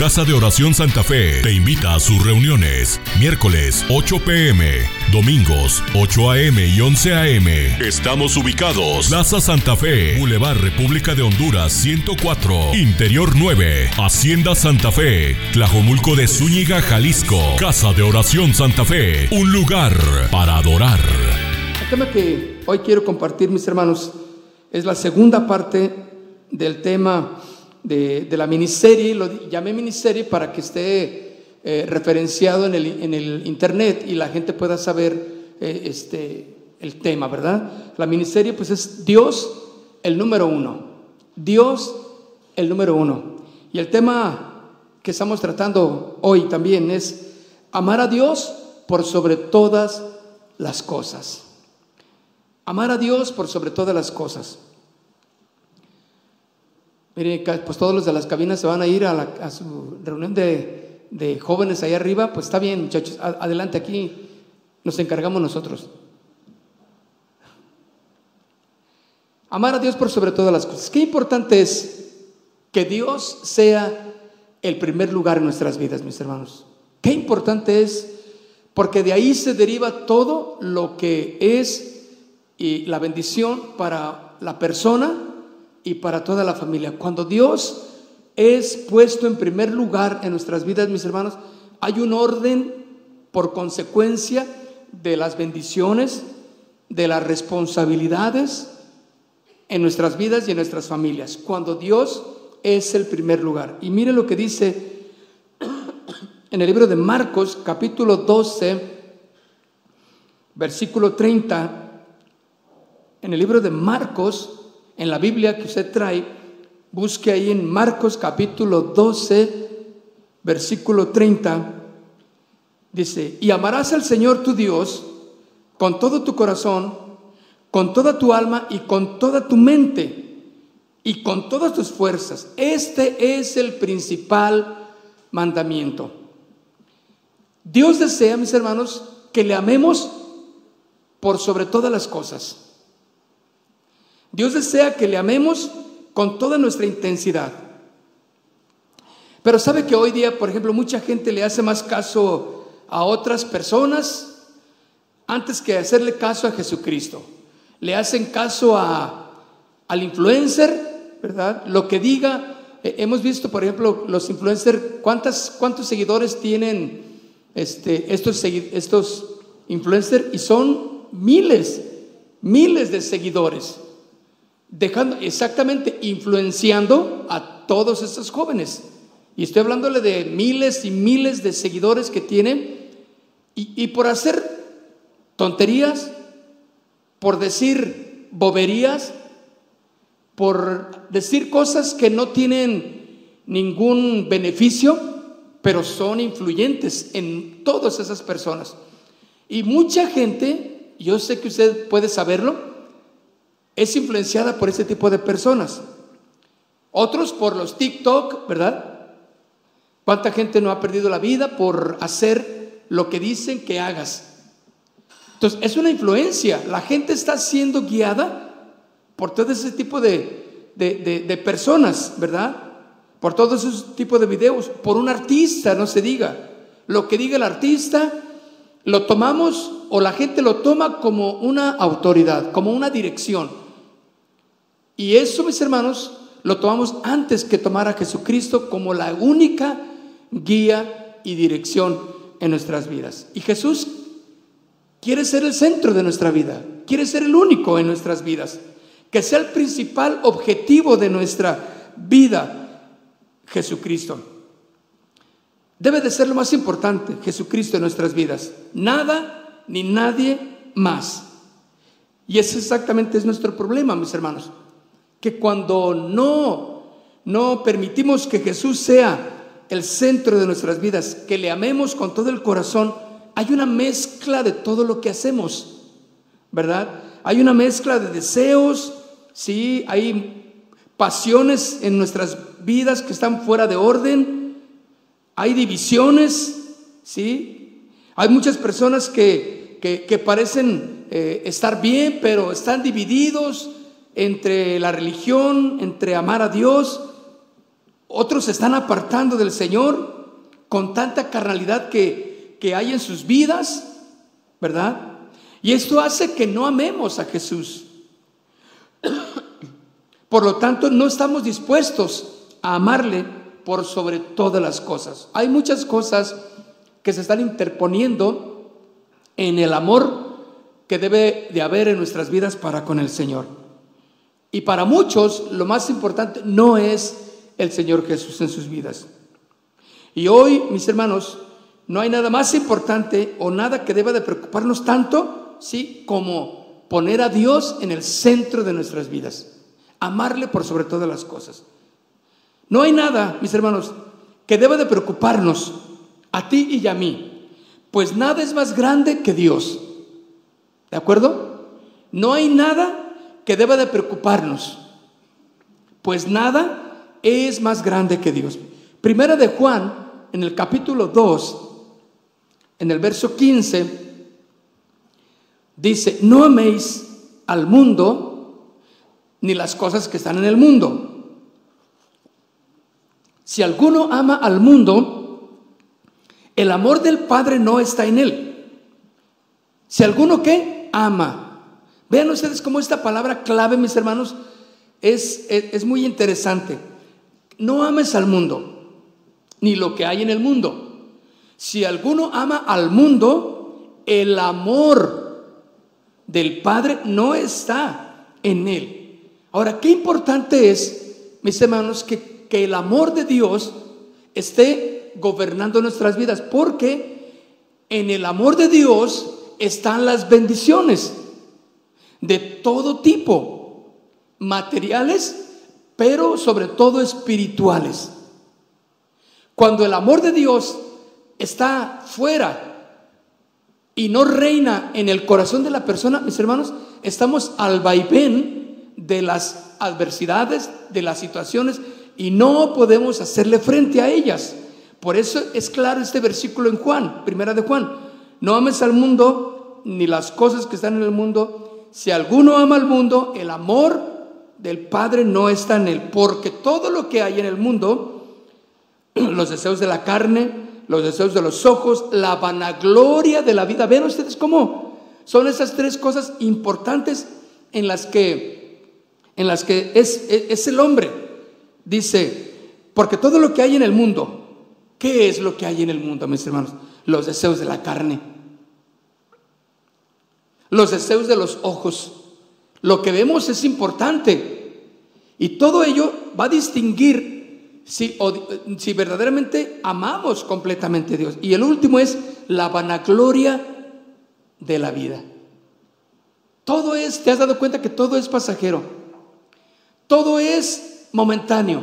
Casa de Oración Santa Fe te invita a sus reuniones. Miércoles 8 pm, domingos 8 am y 11 am. Estamos ubicados. Plaza Santa Fe, Boulevard República de Honduras 104, Interior 9, Hacienda Santa Fe, Tlajomulco de Zúñiga, Jalisco. Casa de Oración Santa Fe, un lugar para adorar. El tema que hoy quiero compartir, mis hermanos, es la segunda parte del tema de, la miniserie, lo llamé miniserie para que esté eh, referenciado en el, en el, internet y la gente pueda saber eh, este, el tema, ¿verdad? La miniserie pues es Dios el número uno, Dios el número uno. Y el tema que estamos tratando hoy también es amar a Dios por sobre todas las cosas. Amar a Dios por sobre todas las cosas. Mire, pues todos los de las cabinas se van a ir a, su reunión de, de, jóvenes ahí arriba. Pues está bien, muchachos, adelante aquí, nos encargamos nosotros. Amar a Dios por sobre todas las cosas. Qué importante es que Dios sea el primer lugar en nuestras vidas, mis hermanos. Qué importante es, porque de ahí se deriva todo lo que es y la bendición para la persona y para toda la familia. Cuando Dios es puesto en primer lugar en nuestras vidas, mis hermanos, hay un orden por consecuencia de las bendiciones, de las responsabilidades en nuestras vidas y en nuestras familias. Cuando Dios es el primer lugar. Y mire lo que dice en el libro de Marcos, capítulo 12, versículo 30. En el libro de Marcos, en la Biblia que usted trae, busque ahí en Marcos capítulo 12, versículo 30. Dice, y amarás al Señor tu Dios con todo tu corazón, con toda tu alma y con toda tu mente y con todas tus fuerzas. Este es el principal mandamiento. Dios desea, mis hermanos, que le amemos por sobre todas las cosas. Dios desea que le amemos con toda nuestra intensidad. Pero sabe que hoy día, por ejemplo, mucha gente le hace más caso a otras personas antes que hacerle caso a Jesucristo. Le hacen caso a, al influencer, ¿verdad? Lo que diga. Eh, hemos visto, por ejemplo, los influencers, ¿cuántas, ¿cuántos seguidores tienen este, estos influencers? Y son miles, miles de seguidores dejando exactamente influenciando a todos estos jóvenes. Y estoy hablándole de miles y miles de seguidores que tienen y, por hacer tonterías, por decir boberías, por decir cosas que no tienen ningún beneficio, pero son influyentes en todas esas personas. Y mucha gente, yo sé que usted puede saberlo, es influenciada por ese tipo de personas. Otros por los TikTok, ¿verdad? ¿Cuánta gente no ha perdido la vida por hacer lo que dicen que hagas? Entonces, es una influencia. La gente está siendo guiada por todo ese tipo de, de, personas, ¿verdad? Por todo ese tipo de videos, por un artista, no se diga. Lo que diga el artista, lo tomamos o la gente lo toma como una autoridad, como una dirección. Y eso, mis hermanos, lo tomamos antes que tomar a Jesucristo como la única guía y dirección en nuestras vidas. Y Jesús quiere ser el centro de nuestra vida, quiere ser el único en nuestras vidas, que sea el principal objetivo de nuestra vida, Jesucristo. Debe de ser lo más importante, Jesucristo en nuestras vidas. Nada ni nadie más. Y ese exactamente es nuestro problema, mis hermanos que cuando no, no permitimos que Jesús sea el centro de nuestras vidas, que le amemos con todo el corazón, hay una mezcla de todo lo que hacemos, ¿verdad? Hay una mezcla de deseos, sí, hay pasiones en nuestras vidas que están fuera de orden, hay divisiones, sí, hay muchas personas que, que, parecen eh, estar bien, pero están divididos, entre la religión, entre amar a Dios. Otros se están apartando del Señor con tanta carnalidad que, que hay en sus vidas, ¿verdad? Y esto hace que no amemos a Jesús. Por lo tanto, no estamos dispuestos a amarle por sobre todas las cosas. Hay muchas cosas que se están interponiendo en el amor que debe de haber en nuestras vidas para con el Señor. Y para muchos lo más importante no es el Señor Jesús en sus vidas. Y hoy, mis hermanos, no hay nada más importante o nada que deba de preocuparnos tanto, ¿sí? Como poner a Dios en el centro de nuestras vidas. Amarle por sobre todas las cosas. No hay nada, mis hermanos, que deba de preocuparnos a ti y a mí, pues nada es más grande que Dios. ¿De acuerdo? No hay nada que deba de preocuparnos, pues nada es más grande que Dios. Primera de Juan, en el capítulo 2, en el verso 15, dice, no améis al mundo ni las cosas que están en el mundo. Si alguno ama al mundo, el amor del Padre no está en él. Si alguno que ama. Vean ustedes cómo esta palabra clave, mis hermanos, es, es, muy interesante. No ames al mundo, ni lo que hay en el mundo. Si alguno ama al mundo, el amor del Padre no está en él. Ahora, qué importante es, mis hermanos, que que el amor de Dios esté gobernando nuestras vidas, porque en el amor de Dios están las bendiciones de todo tipo, materiales, pero sobre todo espirituales. Cuando el amor de Dios está fuera y no reina en el corazón de la persona, mis hermanos, estamos al vaivén de las adversidades, de las situaciones y no podemos hacerle frente a ellas. Por eso es claro este versículo en Juan, primera de Juan. No ames al mundo ni las cosas que están en el mundo. Si alguno ama al mundo, el amor del Padre no está en él. Porque todo lo que hay en el mundo, los deseos de la carne, los deseos de los ojos, la vanagloria de la vida. Ven ustedes cómo son esas tres cosas importantes en las que, en las que es, es el hombre. Dice, porque todo lo que hay en el mundo, ¿qué es lo que hay en el mundo, mis hermanos? Los deseos de la carne, los deseos de los ojos. Lo que vemos es importante y todo ello va a distinguir si, verdaderamente amamos completamente a Dios. Y el último es la vanagloria de la vida. Todo es, te has dado cuenta que todo es pasajero. Todo es momentáneo.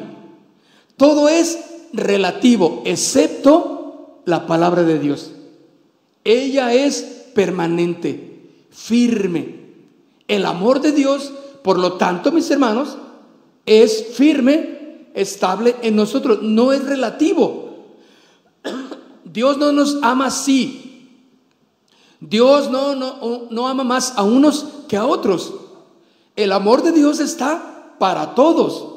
Todo es relativo, excepto la palabra de Dios. Ella es permanente, firme. El amor de Dios, por lo tanto, mis hermanos, es firme, estable en nosotros, no es relativo. Dios no nos ama así. Dios no, no, no ama más a unos que a otros. El amor de Dios está para todos.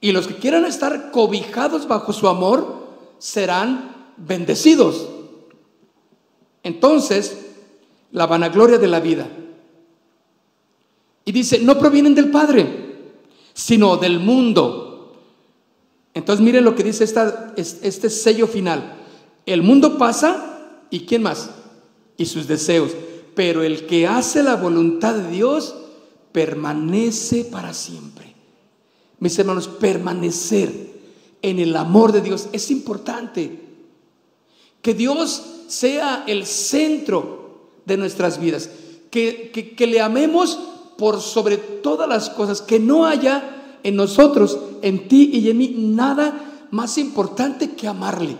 Y los que quieran estar cobijados bajo su amor serán bendecidos. Entonces, la vanagloria de la vida. Y dice, no provienen del Padre, sino del mundo. Entonces miren lo que dice esta, este sello final. El mundo pasa y ¿quién más? Y sus deseos. Pero el que hace la voluntad de Dios permanece para siempre. Mis hermanos, permanecer en el amor de Dios es importante. Que Dios sea el centro de nuestras vidas. Que, le amemos por sobre todas las cosas. Que no haya en nosotros, en ti y en mí, nada más importante que amarle.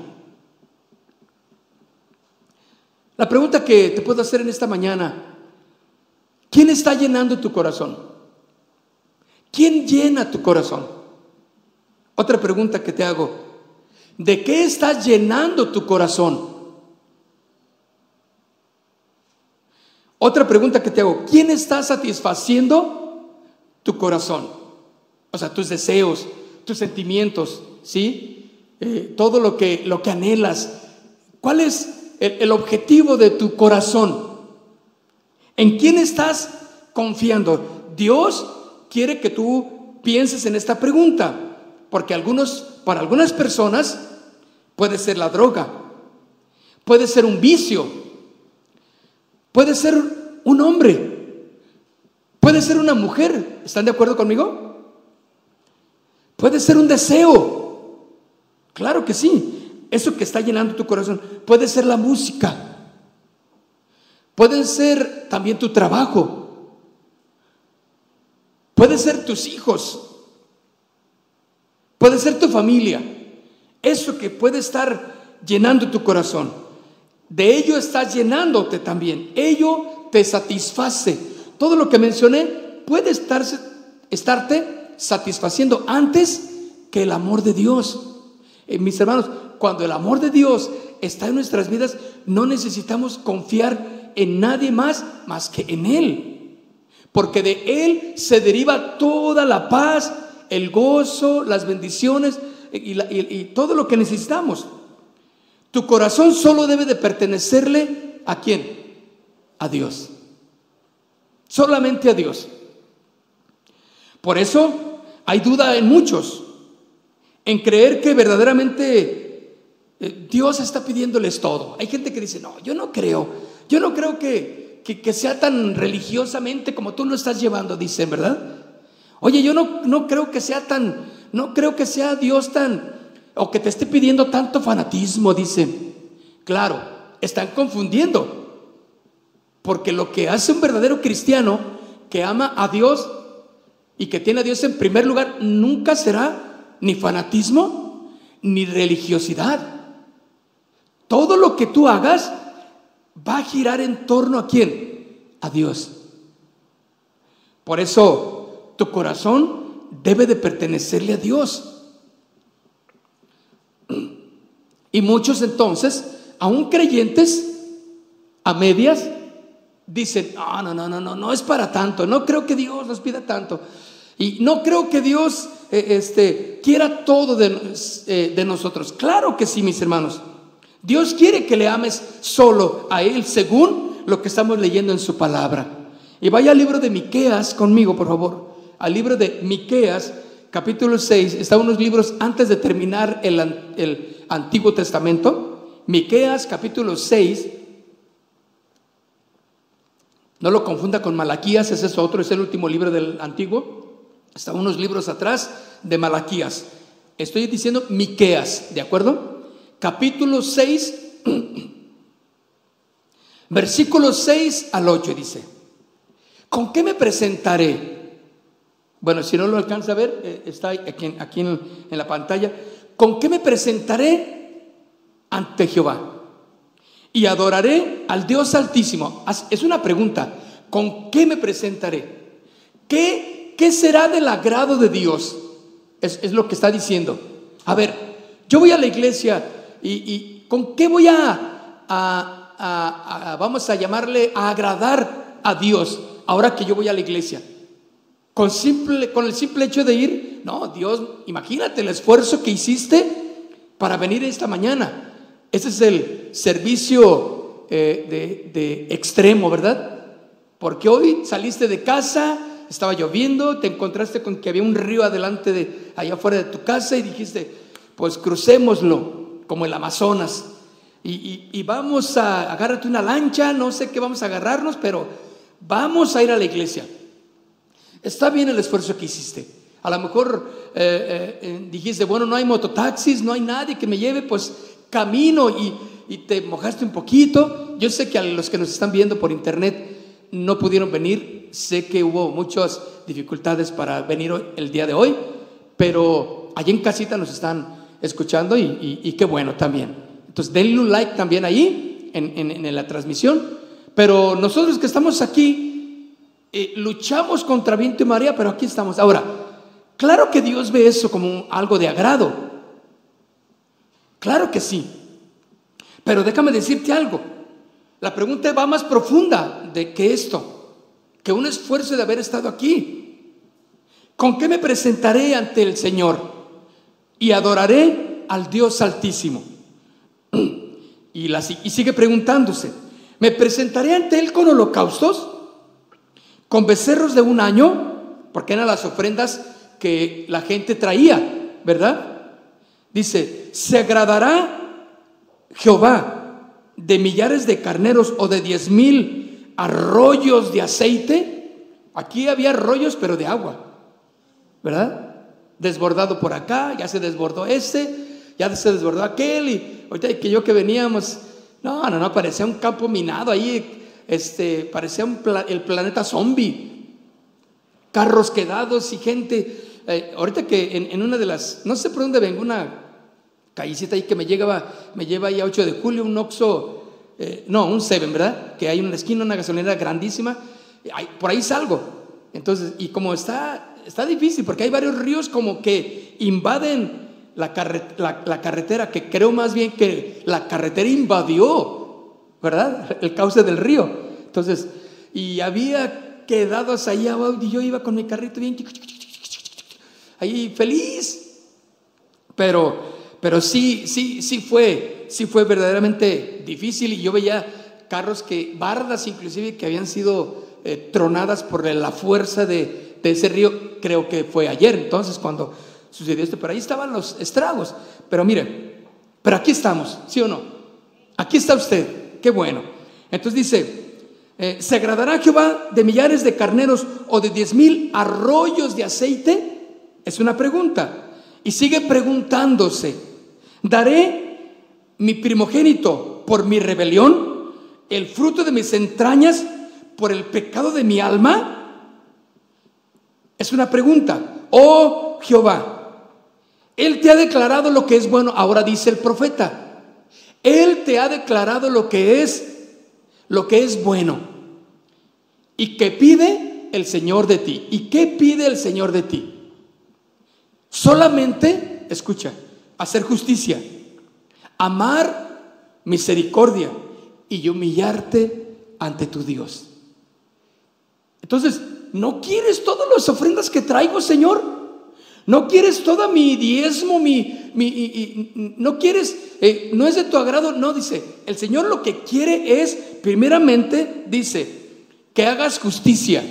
La pregunta que te puedo hacer en esta mañana, ¿quién está llenando tu corazón? ¿Quién llena tu corazón? Otra pregunta que te hago. ¿De qué estás llenando tu corazón? Otra pregunta que te hago. ¿Quién está satisfaciendo tu corazón? O sea, tus deseos, tus sentimientos, ¿sí? Eh, todo lo que, lo que anhelas. ¿Cuál es el objetivo de tu corazón? ¿En quién estás confiando? Dios quiere que tú pienses en esta pregunta, porque algunos, para algunas personas puede ser la droga, puede ser un vicio, puede ser un hombre, puede ser una mujer. ¿Están de acuerdo conmigo? Puede ser un deseo. Claro que sí. Eso que está llenando tu corazón. Puede ser la música. Puede ser también tu trabajo. Puede ser tus hijos. Puede ser tu familia. Eso que puede estar llenando tu corazón. De ello estás llenándote también. Ello te satisface. Todo lo que mencioné puede estarse, estarte satisfaciendo antes que el amor de Dios. Eh, mis hermanos, cuando el amor de Dios está en nuestras vidas, no necesitamos confiar en nadie más más que en Él. Porque de Él se deriva toda la paz, el gozo, las bendiciones y, y todo lo que necesitamos. Tu corazón solo debe de pertenecerle a quién? A Dios. Solamente a Dios. Por eso hay duda en muchos en creer que verdaderamente eh, Dios está pidiéndoles todo. Hay gente que dice, no, yo no creo, yo no creo que, que, sea tan religiosamente como tú lo estás llevando, dicen, ¿verdad? Oye, yo no, no creo que sea tan, no creo que sea Dios tan, o que te esté pidiendo tanto fanatismo, dice. Claro, están confundiendo. Porque lo que hace un verdadero cristiano que ama a Dios y que tiene a Dios en primer lugar nunca será ni fanatismo ni religiosidad. Todo lo que tú hagas va a girar en torno a quién? A Dios. Por eso tu corazón debe de pertenecerle a Dios. Y muchos entonces, aún creyentes, a medias, dicen, no, no, no, no, no, no es para tanto, no creo que Dios nos pida tanto. Y no creo que Dios eh, este, quiera todo de, eh, de nosotros. Claro que sí, mis hermanos. Dios quiere que le ames solo a Él, según lo que estamos leyendo en su palabra. Y vaya al libro de Miqueas conmigo, por favor. Al libro de Miqueas, capítulo 6, está unos libros antes de terminar el, el Antiguo Testamento. Miqueas, capítulo 6. No lo confunda con Malaquías, ese es otro, es el último libro del Antiguo. Está unos libros atrás de Malaquías. Estoy diciendo Miqueas, ¿de acuerdo? Capítulo 6, versículo 6 al 8 dice, ¿con qué me presentaré? Bueno, si no lo alcanza a ver, eh, está aquí, aquí en, la pantalla. ¿Con qué me presentaré ante Jehová? Y adoraré al Dios Altísimo. Es una pregunta. ¿Con qué me presentaré? ¿Qué, qué será del agrado de Dios? Es, lo que está diciendo. A ver, yo voy a la iglesia y, ¿con qué voy a, a, vamos a llamarle, a agradar a Dios ahora que yo voy a la iglesia? Con, simple, con el simple hecho de ir, no, Dios, imagínate el esfuerzo que hiciste para venir esta mañana. Ese es el servicio eh, de, extremo, ¿verdad? Porque hoy saliste de casa, estaba lloviendo, te encontraste con que había un río adelante de allá afuera de tu casa y dijiste, pues crucémoslo como el Amazonas y, y, vamos a agárrate una lancha, no sé qué vamos a agarrarnos, pero vamos a ir a la iglesia. Está bien el esfuerzo que hiciste. A lo mejor eh, eh, dijiste, bueno, no hay mototaxis, no hay nadie que me lleve, pues camino y, te mojaste un poquito. Yo sé que a los que nos están viendo por internet no pudieron venir, sé que hubo muchas dificultades para venir el día de hoy, pero allí en casita nos están escuchando y, qué bueno también. Entonces denle un like también ahí en, en la transmisión, pero nosotros que estamos aquí, eh, luchamos contra viento y marea, pero aquí estamos. Ahora, claro que Dios ve eso como algo de agrado. Claro que sí. Pero déjame decirte algo. La pregunta va más profunda de que esto, que un esfuerzo de haber estado aquí. ¿Con qué me presentaré ante el Señor? y adoraré al Dios altísimo. Y, y sigue preguntándose, ¿me presentaré ante Él con holocaustos? ¿Con becerros de un año? Porque eran las ofrendas que la gente traía, ¿verdad? Dice, ¿se agradará Jehová de millares de carneros o de diez mil arroyos de aceite? Aquí había arroyos, pero de agua, ¿verdad? Desbordado por acá, ya se desbordó este, ya se desbordó aquel, y ahorita que yo que veníamos, no, no, no, parecía un campo minado ahí, este, parecía el planeta zombie, carros quedados y gente eh, ahorita que en, una de las, no sé por dónde vengo, una callecita ahí que me, llegaba, me lleva ahí a 8 de julio, un Oxxo, eh, no, un Seven, ¿verdad? Que hay en una esquina, una gasolinera grandísima, por ahí salgo. Entonces, y como está, está difícil, porque hay varios ríos como que invaden la, carretera, que creo más bien que la carretera invadió, ¿verdad? El cauce del río. Entonces, y había quedado ahí abajo y yo iba con mi carrito bien ahí feliz. Pero, pero sí, sí, sí fue, sí fue verdaderamente difícil y yo veía carros que, bardas inclusive, que habían sido eh, tronadas por la fuerza de, de, ese río, creo que fue ayer, entonces cuando sucedió esto, pero ahí estaban los estragos. Pero mire, pero aquí estamos, ¿sí o no? Aquí está usted, qué bueno. Entonces dice, eh, ¿se agradará Jehová de millares de carneros o de diez mil arroyos de aceite? Es una pregunta. Y sigue preguntándose, ¿daré mi primogénito por mi rebelión? ¿El fruto de mis entrañas por el pecado de mi alma? Es una pregunta. Oh Jehová, Él te ha declarado lo que es bueno. Ahora dice el profeta, Él te ha declarado lo que es, lo que es bueno. ¿Y qué pide el Señor de ti? ¿Y qué pide el Señor de ti? Solamente, escucha, hacer justicia, amar misericordia y humillarte ante tu Dios. Entonces, ¿no quieres todas las ofrendas que traigo, Señor? ¿No quieres toda mi diezmo, mi, mi no quieres, eh, no es de tu agrado? No, dice, el Señor lo que quiere es, primeramente, dice, que hagas justicia,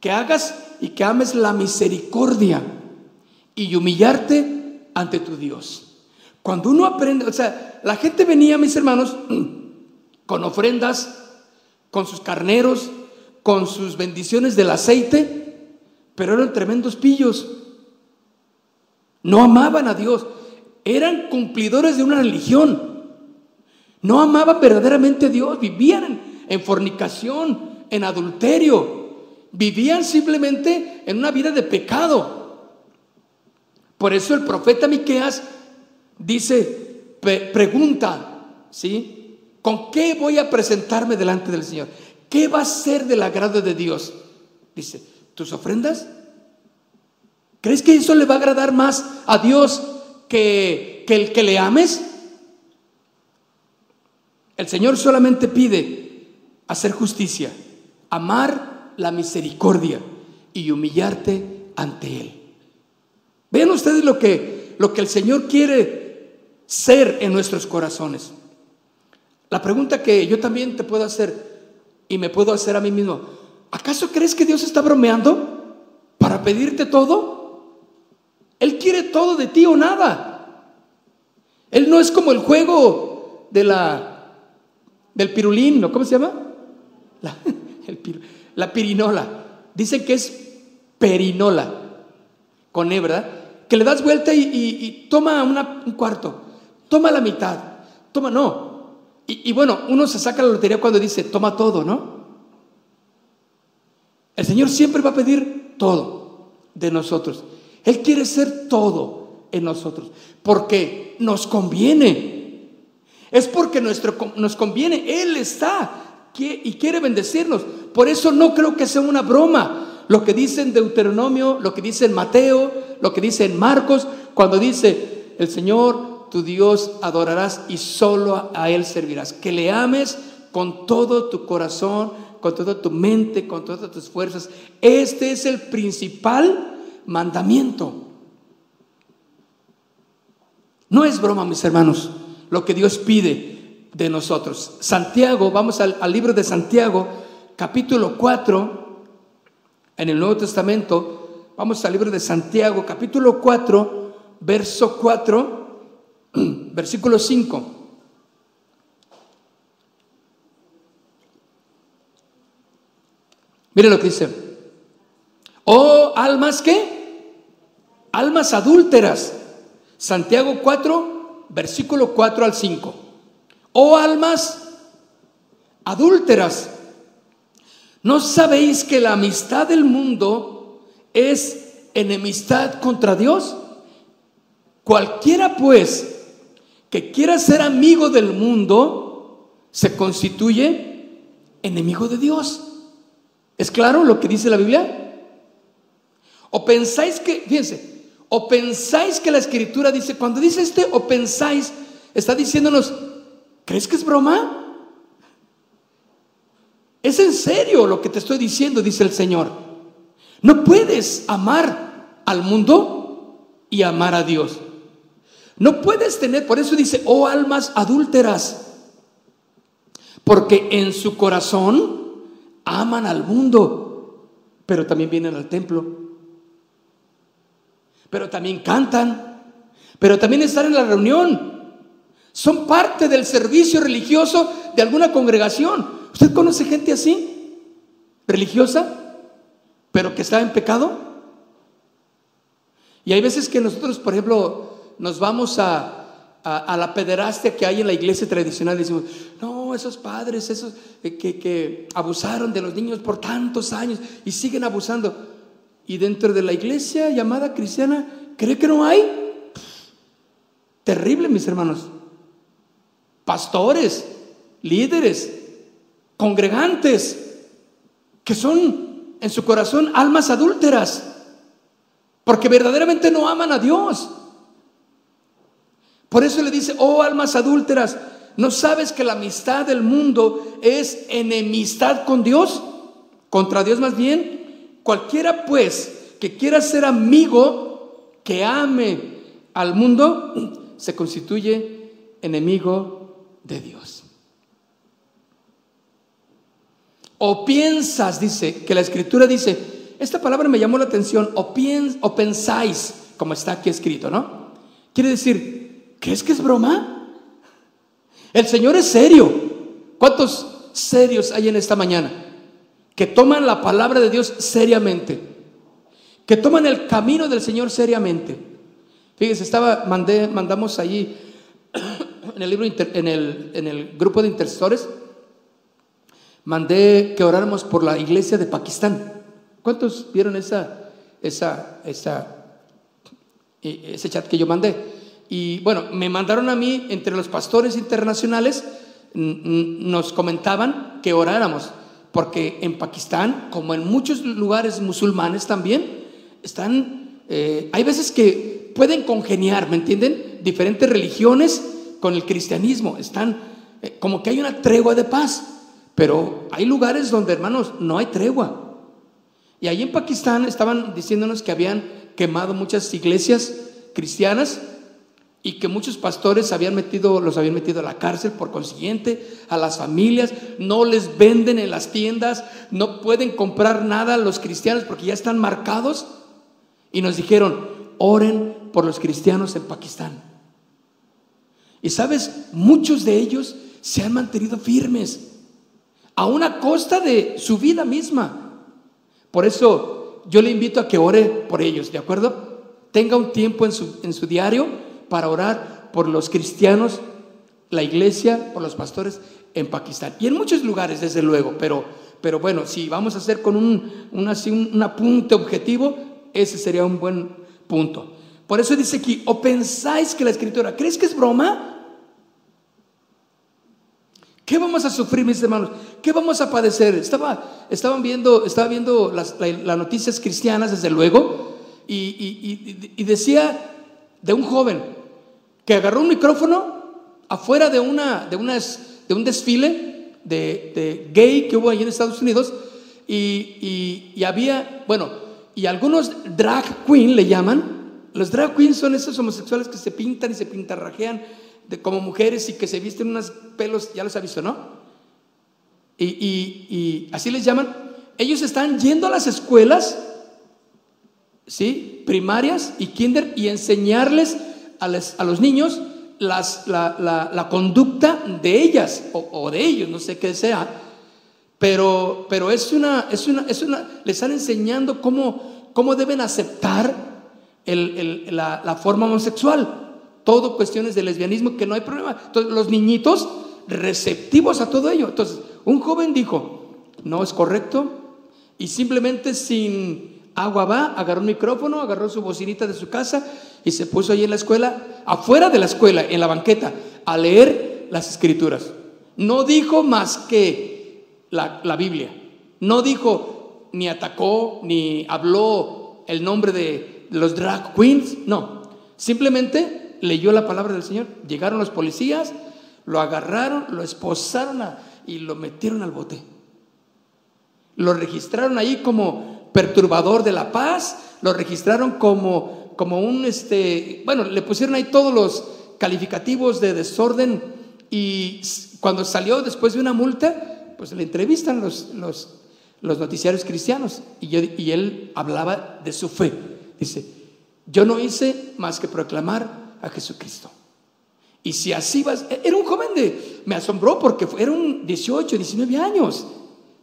que hagas y que ames la misericordia y humillarte ante tu Dios. Cuando uno aprende, o sea, la gente venía, mis hermanos, con ofrendas, con sus carneros, con sus bendiciones del aceite, pero eran tremendos pillos. No amaban a Dios, eran cumplidores de una religión. No amaban verdaderamente a Dios, vivían en fornicación, en adulterio, vivían simplemente en una vida de pecado. Por eso el profeta Miqueas dice, pregunta, ¿sí? ¿Con qué voy a presentarme delante del Señor? ¿Qué va a ser del agrado de Dios? Dice, ¿tus ofrendas? ¿Crees que eso le va a agradar más a Dios que, que el que le ames? El Señor solamente pide hacer justicia, amar la misericordia y humillarte ante Él. Vean ustedes lo que, lo que el Señor quiere ser en nuestros corazones. La pregunta que yo también te puedo hacer y me puedo hacer a mí mismo, ¿acaso crees que Dios está bromeando para pedirte todo? Él quiere todo de ti o nada. Él no es como el juego de la del pirulín, ¿no? ¿Cómo se llama? La, la pirinola. Dicen que es perinola con hebra que le das vuelta y, toma un cuarto, toma la mitad, toma, no. Y, bueno, uno se saca la lotería cuando dice, toma todo, ¿no? El Señor siempre va a pedir todo de nosotros. Él quiere ser todo en nosotros, porque nos conviene. Es porque nuestro, nos conviene. Él está y quiere bendecirnos. Por eso no creo que sea una broma lo que dice en Deuteronomio, lo que dice en Mateo, lo que dice en Marcos, cuando dice, el Señor, tu Dios, adorarás y solo a Él servirás. Que le ames con todo tu corazón, con toda tu mente, con todas tus fuerzas. Este es el principal mandamiento. No es broma, mis hermanos, lo que Dios pide de nosotros. Santiago, vamos al, libro de Santiago, capítulo 4, en el Nuevo Testamento, vamos al libro de Santiago, capítulo 4, verso 4, versículo 5. Mire lo que dice. Oh, almas que, almas adúlteras. Santiago 4, versículo 4 al 5. Oh, almas adúlteras. ¿No sabéis que la amistad del mundo es enemistad contra Dios? Cualquiera pues que quiera ser amigo del mundo se constituye enemigo de Dios. ¿Es claro lo que dice la Biblia? O pensáis que, fíjense, o pensáis que la escritura dice, cuando dice este o pensáis, está diciéndonos, ¿crees que es broma? Es en serio lo que te estoy diciendo, dice el Señor. No puedes amar al mundo y amar a Dios. No puedes tener, por eso dice, oh almas adúlteras, porque en su corazón aman al mundo, pero también vienen al templo. Pero también cantan, pero también están en la reunión. Son parte del servicio religioso de alguna congregación. ¿Usted conoce gente así? ¿Religiosa? ¿Pero que está en pecado? Y hay veces que nosotros, por ejemplo, nos vamos a, a, la pederastia que hay en la iglesia tradicional y decimos, no, esos padres, esos que, que abusaron de los niños por tantos años y siguen abusando. Y dentro de la iglesia llamada cristiana, ¿cree que no hay? Terrible, mis hermanos. Pastores, líderes, congregantes, que son en su corazón almas adúlteras, porque verdaderamente no aman a Dios. Por eso le dice, oh almas adúlteras, ¿no sabes que la amistad del mundo es enemistad con Dios? Contra Dios más bien. Cualquiera pues que quiera ser amigo, que ame al mundo, se constituye enemigo de Dios. O piensas, dice, que la escritura dice, esta palabra me llamó la atención, o, o pensáis, como está aquí escrito, ¿no? Quiere decir, ¿crees que es broma? El Señor es serio. ¿Cuántos serios hay en esta mañana? Que toman la palabra de Dios seriamente, que toman el camino del Señor seriamente. Fíjese, estaba, mandé, mandamos allí en el libro, en el, en el grupo de intercesores, mandé que oráramos por la iglesia de Pakistán. ¿Cuántos vieron esa, esa, esa, e, ese chat que yo mandé? Y bueno, me mandaron a mí, entre los pastores internacionales, nos comentaban que oráramos, porque en Pakistán, como en muchos lugares musulmanes también, están, eh, hay veces que pueden congeniar, ¿me entienden? Diferentes religiones con el cristianismo, están, eh, como que hay una tregua de paz. Pero hay lugares donde, hermanos, no hay tregua. Y ahí en Pakistán estaban diciéndonos que habían quemado muchas iglesias cristianas y que muchos pastores habían los habían metido a la cárcel, por consiguiente, a las familias, no les venden en las tiendas, no pueden comprar nada a los cristianos porque ya están marcados. Y nos dijeron, oren por los cristianos en Pakistán. Y sabes, muchos de ellos se han mantenido firmes a una costa de su vida misma. Por eso yo le invito a que ore por ellos, ¿de acuerdo? Tenga un tiempo en su, en su diario para orar por los cristianos, la iglesia, por los pastores en Pakistán. Y en muchos lugares, desde luego, pero, pero bueno, si vamos a hacer con un, un, un apunte objetivo, ese sería un buen punto. Por eso dice aquí, o pensáis que la escritura, ¿crees que es broma? ¿Qué vamos a sufrir, mis hermanos? ¿Qué vamos a padecer? Estaba, estaban viendo, estaba viendo las, noticias cristianas, desde luego, y, decía de un joven que agarró un micrófono afuera de, una, de, un desfile de, gay que hubo ahí en Estados Unidos, y, había, bueno, y algunos drag queen le llaman, Los drag queens son esos homosexuales que se pintan y se pintarrajean como mujeres y que se visten unos pelos, ya los ha visto, ¿no? Y, y así les llaman. Ellos están yendo a las escuelas ¿sí? primarias y kinder y enseñarles a, los niños las, la, conducta de ellas o, de ellos, no sé qué sea, pero, pero es una, es una, es una, les están enseñando cómo, cómo deben aceptar la, forma homosexual. Todo cuestiones de lesbianismo, que no hay problema. Entonces, los niñitos receptivos a todo ello. Entonces, un joven dijo, no es correcto, y simplemente sin, Agua va, agarró un micrófono, agarró su bocinita de su casa y se puso ahí en la escuela, afuera de la escuela, en la banqueta, a leer las escrituras. No dijo más que la, la Biblia. No dijo, ni atacó, ni habló el nombre de los drag queens. No, simplemente leyó la palabra del Señor. Llegaron los policías, lo agarraron, lo esposaron y lo metieron al bote. Lo registraron ahí como perturbador de la paz, lo registraron como, como un, este, bueno, le pusieron ahí todos los calificativos de desorden y cuando salió después de una multa, pues le entrevistan los, los, los noticiarios cristianos y, y él hablaba de su fe. Dice, yo no hice más que proclamar a Jesucristo. Y si así vas, e-, era un joven de, me asombró porque era un 18, 19 años.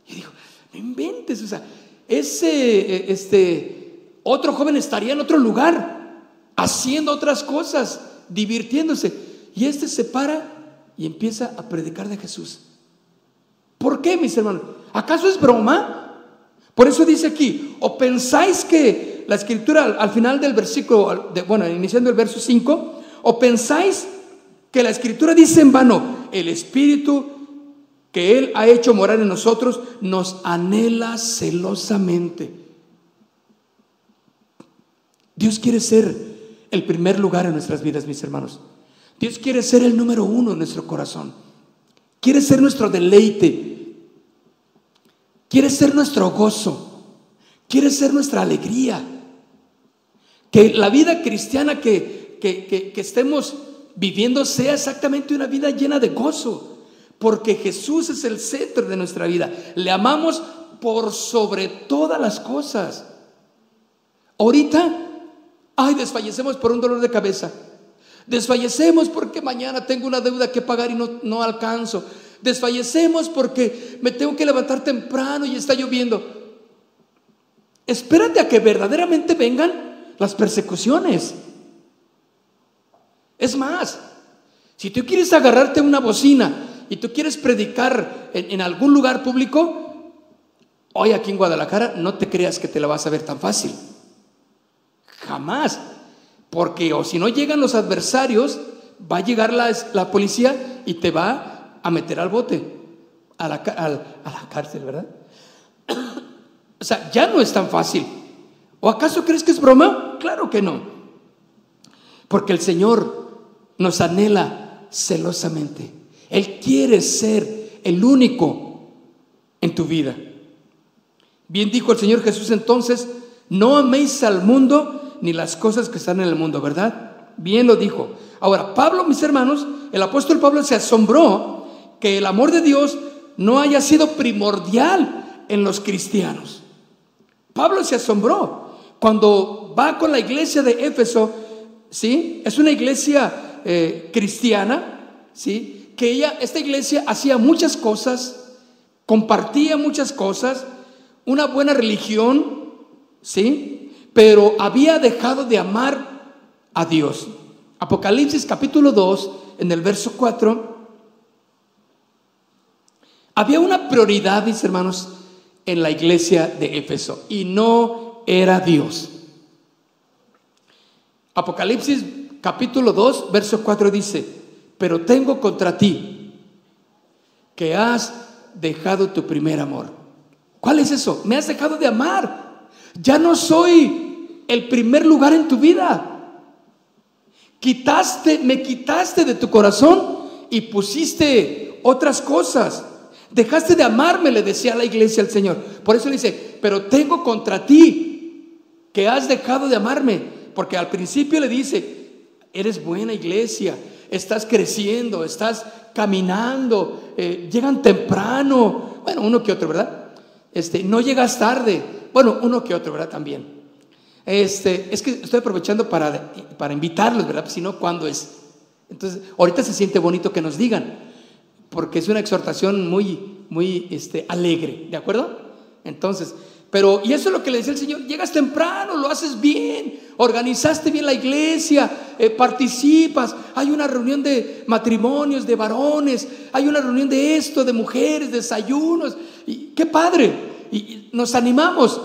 Y dijo, no inventes, o sea, ese eh, este, otro joven estaría en otro lugar, haciendo otras cosas, divirtiéndose. Y este se para y empieza a predicar de Jesús. ¿Por qué, mis hermanos? ¿Acaso es broma? Por eso dice aquí, o pensáis que la escritura al, final del versículo, bueno, iniciando el verso 5, o pensáis que la escritura dice en vano, el Espíritu que Él ha hecho morar en nosotros, nos anhela celosamente. Dios quiere ser el primer lugar en nuestras vidas, mis hermanos. Dios quiere ser el número uno en nuestro corazón. Quiere ser nuestro deleite. Quiere ser nuestro gozo. Quiere ser nuestra alegría. Que la vida cristiana que, que, que estemos viviendo sea exactamente una vida llena de gozo porque Jesús es el centro de nuestra vida. Le amamos por sobre todas las cosas. Ahorita, ay, desfallecemos por un dolor de cabeza. Desfallecemos porque mañana tengo una deuda que pagar y no, no alcanzo. Desfallecemos porque me tengo que levantar temprano y está lloviendo. Espérate a que verdaderamente vengan las persecuciones. Es más, si tú quieres agarrarte una bocina y tú quieres predicar en, algún lugar público, hoy aquí en Guadalajara, no te creas que te la vas a ver tan fácil. Jamás. Porque o si no llegan los adversarios, va a llegar la, policía y te va a meter al bote, a la, a la cárcel, ¿verdad? o sea, ya no es tan fácil. ¿O acaso crees que es broma? Claro que no. Porque el Señor nos anhela celosamente. Él quiere ser el único en tu vida. Bien dijo el Señor Jesús entonces, no améis al mundo ni las cosas que están en el mundo, ¿verdad? Bien lo dijo. Ahora, Pablo, mis hermanos, el apóstol Pablo se asombró que el amor de Dios no haya sido primordial en los cristianos. Pablo se asombró cuando va con la iglesia de Éfeso, ¿sí? Es una iglesia eh, cristiana, ¿sí? Que ella, esta iglesia hacía muchas cosas, compartía muchas cosas, una buena religión, ¿sí? Pero había dejado de amar a Dios. Apocalipsis capítulo 2, en el verso 4, había una prioridad, mis hermanos, en la iglesia de Éfeso y no era Dios. Apocalipsis capítulo 2, verso 4 dice, pero tengo contra ti que has dejado tu primer amor. ¿Cuál es eso? Me has dejado de amar. Ya no soy el primer lugar en tu vida. Quitaste, me quitaste de tu corazón y pusiste otras cosas. Dejaste de amarme, le decía la iglesia al Señor. Por eso le dice, pero tengo contra ti que has dejado de amarme. porque al principio le dice, eres buena iglesia, estás creciendo, estás caminando, eh, llegan temprano, bueno, uno que otro, ¿verdad? Este, no llegas tarde, bueno, uno que otro, ¿verdad? También. Este, es que estoy aprovechando para, para invitarlos, ¿verdad? Si no, ¿cuándo es? Entonces, ahorita se siente bonito que nos digan, porque es una exhortación muy, muy este, alegre, ¿de acuerdo? Entonces, pero, y eso es lo que le decía el Señor, llegas temprano, lo haces bien, organizaste bien la iglesia, eh, participas, hay una reunión de matrimonios, de varones, hay una reunión de esto, de mujeres, desayunos, qué padre, y nos animamos,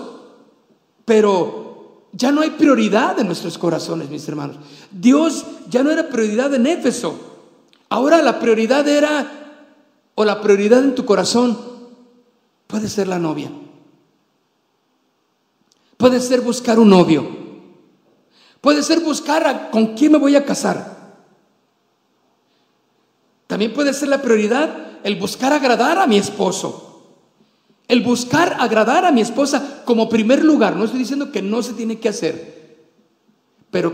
pero ya no hay prioridad en nuestros corazones, mis hermanos. Dios ya no era prioridad en Éfeso, ahora la prioridad era, o la prioridad en tu corazón puede ser la novia. Puede ser buscar un novio. Puede ser buscar con quién me voy a casar. También puede ser la prioridad el buscar agradar a mi esposo. El buscar agradar a mi esposa como primer lugar. No estoy diciendo que no se tiene que hacer. Pero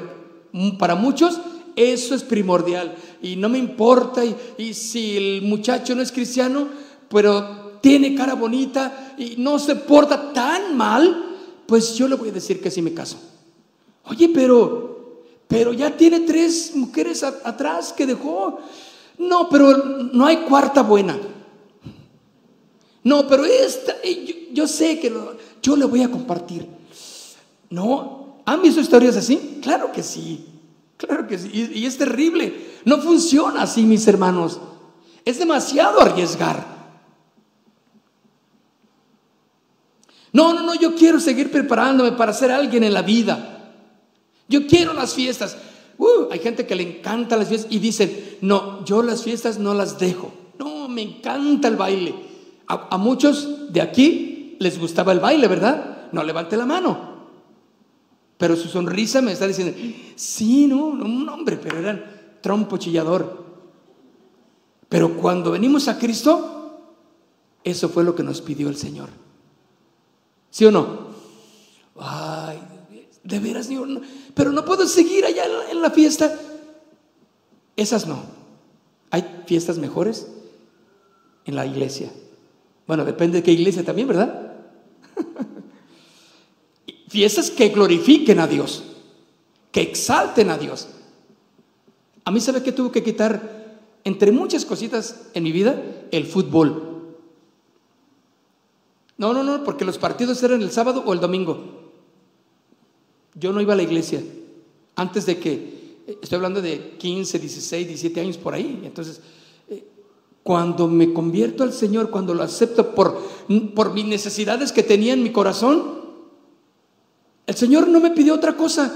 para muchos eso es primordial. Y no me importa. Y, y si el muchacho no es cristiano, pero tiene cara bonita y no se porta tan mal, pues yo le voy a decir que sí me caso. Oye, pero, pero ya tiene tres mujeres atrás que dejó. No, pero no hay cuarta buena. No, pero esta, yo, yo sé que yo le voy a compartir. No, ¿han visto historias así? Claro que sí, claro que sí. Y es terrible. No funciona así, mis hermanos. Es demasiado arriesgar. No, no, no, yo quiero seguir preparándome para ser alguien en la vida. Yo quiero las fiestas. Uh, hay gente que le encanta las fiestas y dicen, no, yo las fiestas no las dejo. No, me encanta el baile. A, muchos de aquí les gustaba el baile, ¿verdad? No levante la mano. Pero su sonrisa me está diciendo, sí, no, no un hombre, pero eran trompo chillador. Pero cuando venimos a Cristo, eso fue lo que nos pidió el Señor. ¿Sí o no? Ay, de veras, pero no puedo seguir allá en la fiesta. Esas no. Hay fiestas mejores en la iglesia. Bueno, depende de qué iglesia también, ¿verdad? fiestas que glorifiquen a Dios, que exalten a Dios. A mí, ¿sabe qué tuvo que quitar? Entre muchas cositas en mi vida, el fútbol. No, no, no, porque los partidos eran el sábado o el domingo. Yo no iba a la iglesia antes de que, estoy hablando de 15, 16, 17 años por ahí. Entonces, eh, cuando me convierto al Señor, cuando lo acepto por, por mis necesidades que tenía en mi corazón, el Señor no me pidió otra cosa.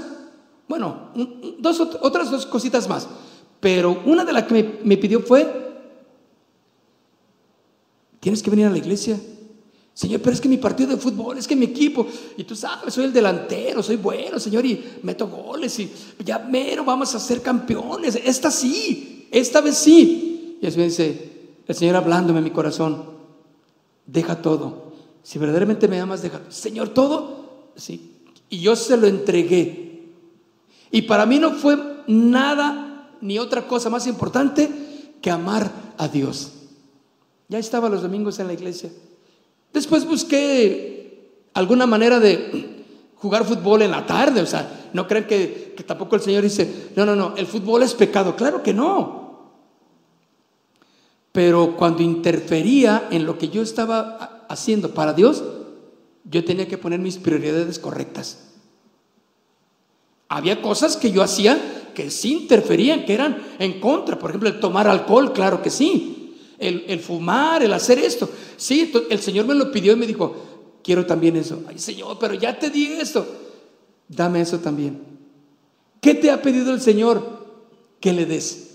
Bueno, dos, otras dos cositas más. Pero una de las que me pidió fue, tienes que venir a la iglesia. Señor, pero es que mi partido de fútbol, es que mi equipo, y tú sabes, soy el delantero, soy bueno, Señor, y meto goles, y ya mero vamos a ser campeones. Esta sí, esta vez sí. Y así me dice, el Señor hablándome en mi corazón, deja todo. Si verdaderamente me amas, deja. Señor, todo, sí. Y yo se lo entregué. Y para mí no fue nada ni otra cosa más importante que amar a Dios. Ya estaba los domingos en la iglesia. Después busqué alguna manera de jugar fútbol en la tarde, o sea, no creen que, tampoco el Señor dice, no, no, no, el fútbol es pecado, claro que no. Pero cuando interfería en lo que yo estaba haciendo para Dios, yo tenía que poner mis prioridades correctas. Había cosas que yo hacía que sí interferían, que eran en contra. Por ejemplo, el tomar alcohol, claro que sí el, fumar, el hacer esto. Sí, el Señor me lo pidió y me dijo, quiero también eso. Ay, Señor, pero ya te di esto. Dame eso también. ¿Qué te ha pedido el Señor? Que le des.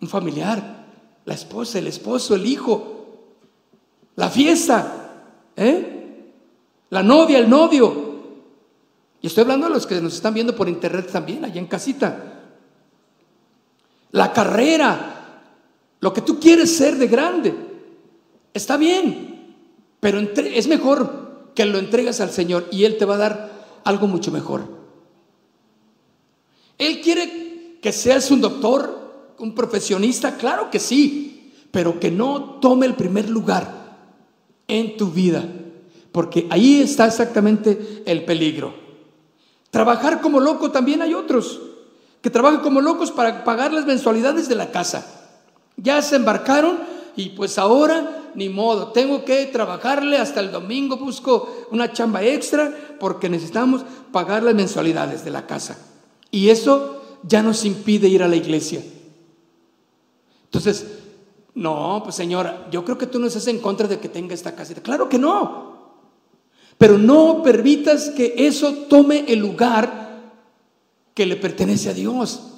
Un familiar, la esposa, el esposo, el hijo, la fiesta, ¿eh? la novia, el novio. Y estoy hablando de los que nos están viendo por internet también, allá en casita. La carrera, lo que tú quieres ser de grande. Está bien, pero es mejor que lo entregues al Señor y Él te va a dar algo mucho mejor. Él quiere que seas un doctor, un profesionista, claro que sí, pero que no tome el primer lugar en tu vida, porque ahí está exactamente el peligro. Trabajar como loco también hay otros que trabajan como locos para pagar las mensualidades de la casa. Ya se embarcaron y pues ahora ni modo, tengo que trabajarle hasta el domingo, busco una chamba extra porque necesitamos pagar las mensualidades de la casa. Y eso ya nos impide ir a la iglesia. Entonces, no, pues señora, yo creo que tú no estás en contra de que tenga esta casita. Claro que no. Pero no permitas que eso tome el lugar que le pertenece a Dios.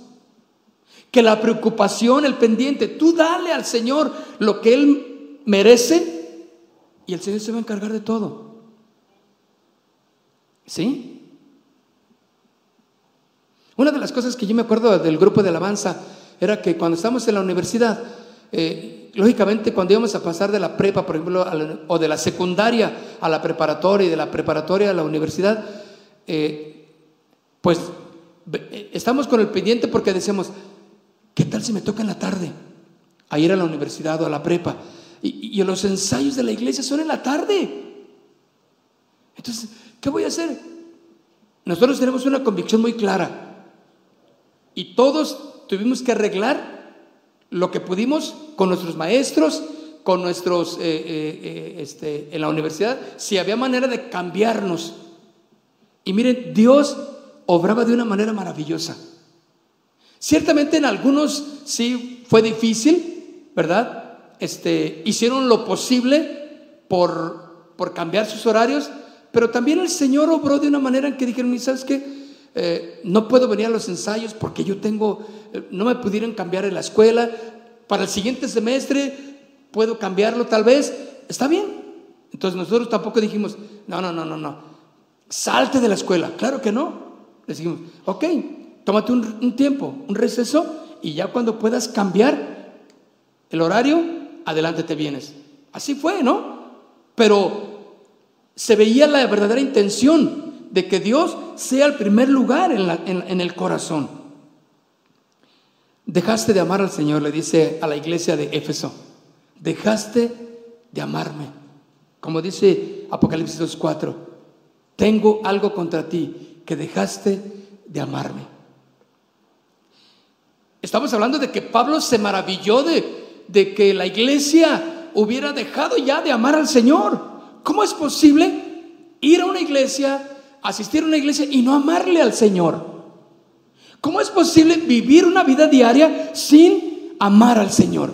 Que la preocupación, el pendiente, tú dale al Señor lo que Él merece y el Señor se va a encargar de todo. ¿Sí? Una de las cosas que yo me acuerdo del grupo de alabanza era que cuando estábamos en la universidad, eh, lógicamente cuando íbamos a pasar de la prepa, por ejemplo, o de la secundaria a la preparatoria y de la preparatoria a la universidad, eh, pues eh, estamos con el pendiente porque decíamos, ¿qué tal si me toca en la tarde a ir a la universidad o a la prepa? Y, los ensayos de la iglesia son en la tarde. Entonces, ¿qué voy a hacer? Nosotros tenemos una convicción muy clara. Y todos tuvimos que arreglar lo que pudimos con nuestros maestros, con nuestros, eh, eh, eh, este, en la universidad, si había manera de cambiarnos. Y miren, Dios obraba de una manera maravillosa. Ciertamente en algunos sí fue difícil, ¿verdad? Este, hicieron lo posible por, por cambiar sus horarios, pero también el Señor obró de una manera en que dijeron, ¿sabes qué? Eh, no puedo venir a los ensayos porque yo tengo, eh, no me pudieron cambiar en la escuela, para el siguiente semestre puedo cambiarlo tal vez, está bien. Entonces nosotros tampoco dijimos, no, no, no, no, no, salte de la escuela, claro que no. Le dijimos, ok, tómate un, tiempo, un receso y ya cuando puedas cambiar el horario, adelante te vienes. Así fue, ¿no? Pero se veía la verdadera intención de que Dios sea el primer lugar en, el corazón. Dejaste de amar al Señor, le dice a la iglesia de Éfeso. Dejaste de amarme. Como dice Apocalipsis 2.4, tengo algo contra ti, que dejaste de amarme. Estamos hablando de que Pablo se maravilló de, de que la iglesia hubiera dejado ya de amar al Señor. ¿Cómo es posible ir a una iglesia asistir a una iglesia y no amarle al Señor? ¿Cómo es posible vivir una vida diaria sin amar al Señor?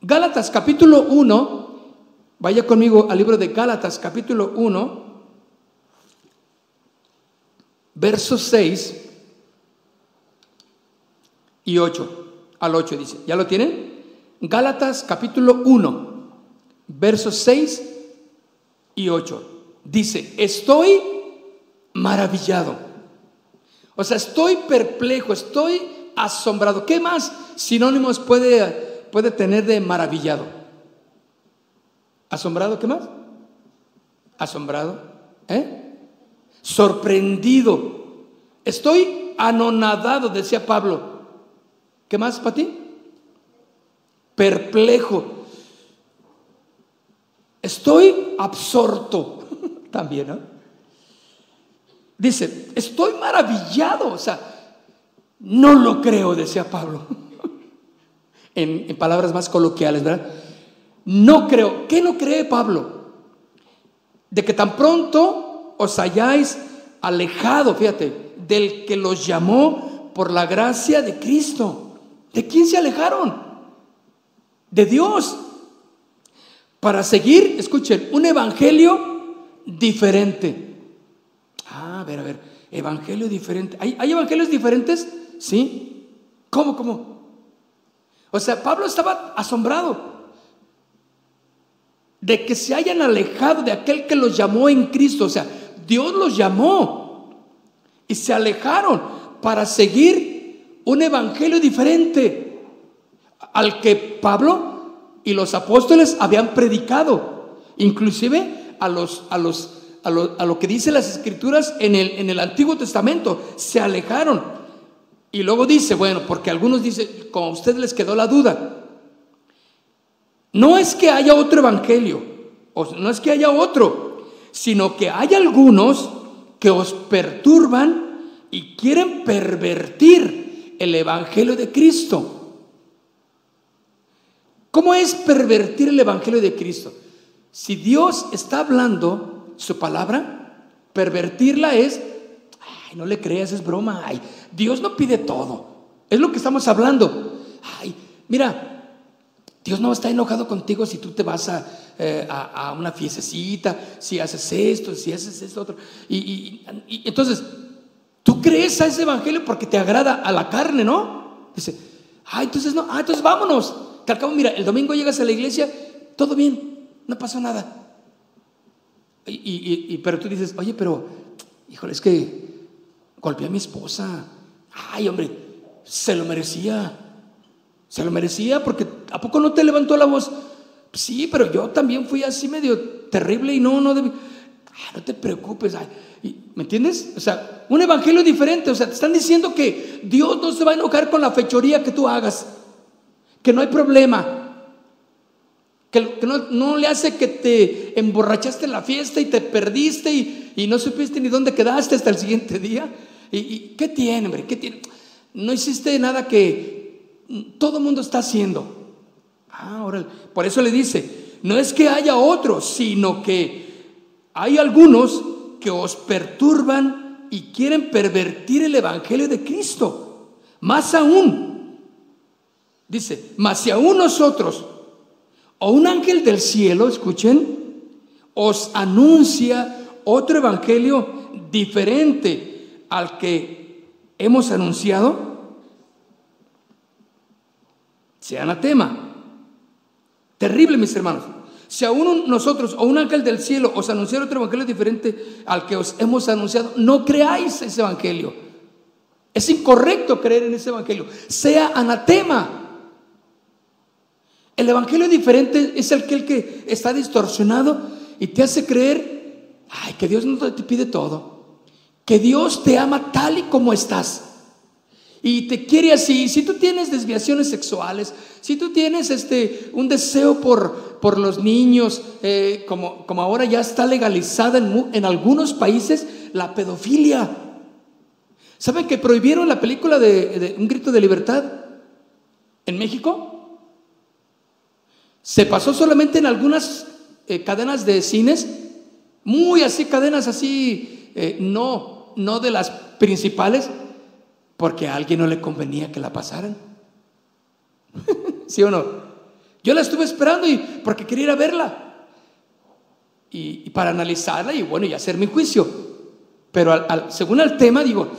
Gálatas capítulo 1, vaya conmigo al libro de Gálatas capítulo 1, versos 6 y 8, al 8 dice, ¿ya lo tienen? Gálatas capítulo 1, versos 6 y 8 dice, estoy maravillado. O sea, estoy perplejo, estoy asombrado. ¿Qué más sinónimos puede, puede tener de maravillado? ¿Asombrado? ¿Qué más? Asombrado. ¿Eh? Sorprendido. Estoy anonadado, decía Pablo. ¿Qué más para ti? Perplejo. Estoy absorto también, ¿no? Dice, estoy maravillado, o sea, no lo creo, decía Pablo, en, en palabras más coloquiales, ¿verdad? No creo, ¿qué no cree Pablo? De que tan pronto os hayáis alejado, fíjate, del que los llamó por la gracia de Cristo. ¿De quién se alejaron? De Dios. Para seguir, escuchen, un evangelio diferente. Ah, a ver, a ver, evangelio diferente. ¿Hay, evangelios diferentes? Sí. ¿Cómo, cómo? O sea, Pablo estaba asombrado de que se hayan alejado de aquel que los llamó en Cristo. O sea, Dios los llamó y se alejaron para seguir un evangelio diferente al que Pablo y los apóstoles habían predicado. Inclusive a los, a los, a lo, que dice las escrituras en el, en el Antiguo Testamento. Se alejaron. Y luego dice, bueno, porque algunos dicen, como a ustedes les quedó la duda, no es que haya otro evangelio, o no es que haya otro, sino que hay algunos que os perturban y quieren pervertir el evangelio de Cristo. ¿Cómo es pervertir el evangelio de Cristo? Si Dios está hablando su palabra, pervertirla es, ay, no le creas, es broma, ay, Dios no pide todo. Es lo que estamos hablando. Ay, mira, Dios no está enojado contigo si tú te vas a, eh, una fiestecita, si haces esto, si haces esto otro. Y, entonces, tú crees a ese evangelio porque te agrada a la carne, ¿no? Dice, ah, entonces no, ah, entonces vámonos. Que al cabo, mira, el domingo llegas a la iglesia, todo bien, no pasó nada. Y, pero tú dices, oye, pero, híjole, es que golpeé a mi esposa. Ay, hombre, se lo merecía. Se lo merecía porque ¿a poco no te levantó la voz? Sí, pero yo también fui así medio terrible y no, no debí. Ah, no te preocupes. ¿Me entiendes? O sea, un evangelio diferente. O sea, te están diciendo que Dios no se va a enojar con la fechoría que tú hagas. Que no hay problema. Que, no, le hace que te emborrachaste en la fiesta y te perdiste y, no supiste ni dónde quedaste hasta el siguiente día. ¿Y, qué tiene, hombre? ¿Qué tiene? No hiciste nada que, todo el mundo está haciendo. Ah, por eso le dice, no es que haya otros, sino que hay algunos que os perturban y quieren pervertir el Evangelio de Cristo. Más aún, dice, más si aún nosotros, o un ángel del cielo, escuchen, os anuncia otro Evangelio diferente al que hemos anunciado, sea anatema. Terrible, mis hermanos. Si aún nosotros o un ángel del cielo os anunciara otro evangelio diferente al que os hemos anunciado, no creáis ese evangelio. Es incorrecto creer en ese evangelio. Sea anatema. El evangelio diferente es el que, el que está distorsionado y te hace creer, ay, que Dios no te pide todo. Que Dios te ama tal y como estás y te quiere así. Si tú tienes desviaciones sexuales, si tú tienes este, un deseo por, por los niños, eh, como, como ahora ya está legalizada en, en algunos países la pedofilia. ¿Saben que prohibieron la película de, Un grito de libertad en México? Se pasó solamente en algunas eh, cadenas de cines, muy así, cadenas así, eh, no, no de las principales, porque a alguien no le convenía que la pasaran. ¿Sí o no? Yo la estuve esperando y porque quería ir a verla. Y, para analizarla y bueno, y hacer mi juicio. Pero según el tema, digo,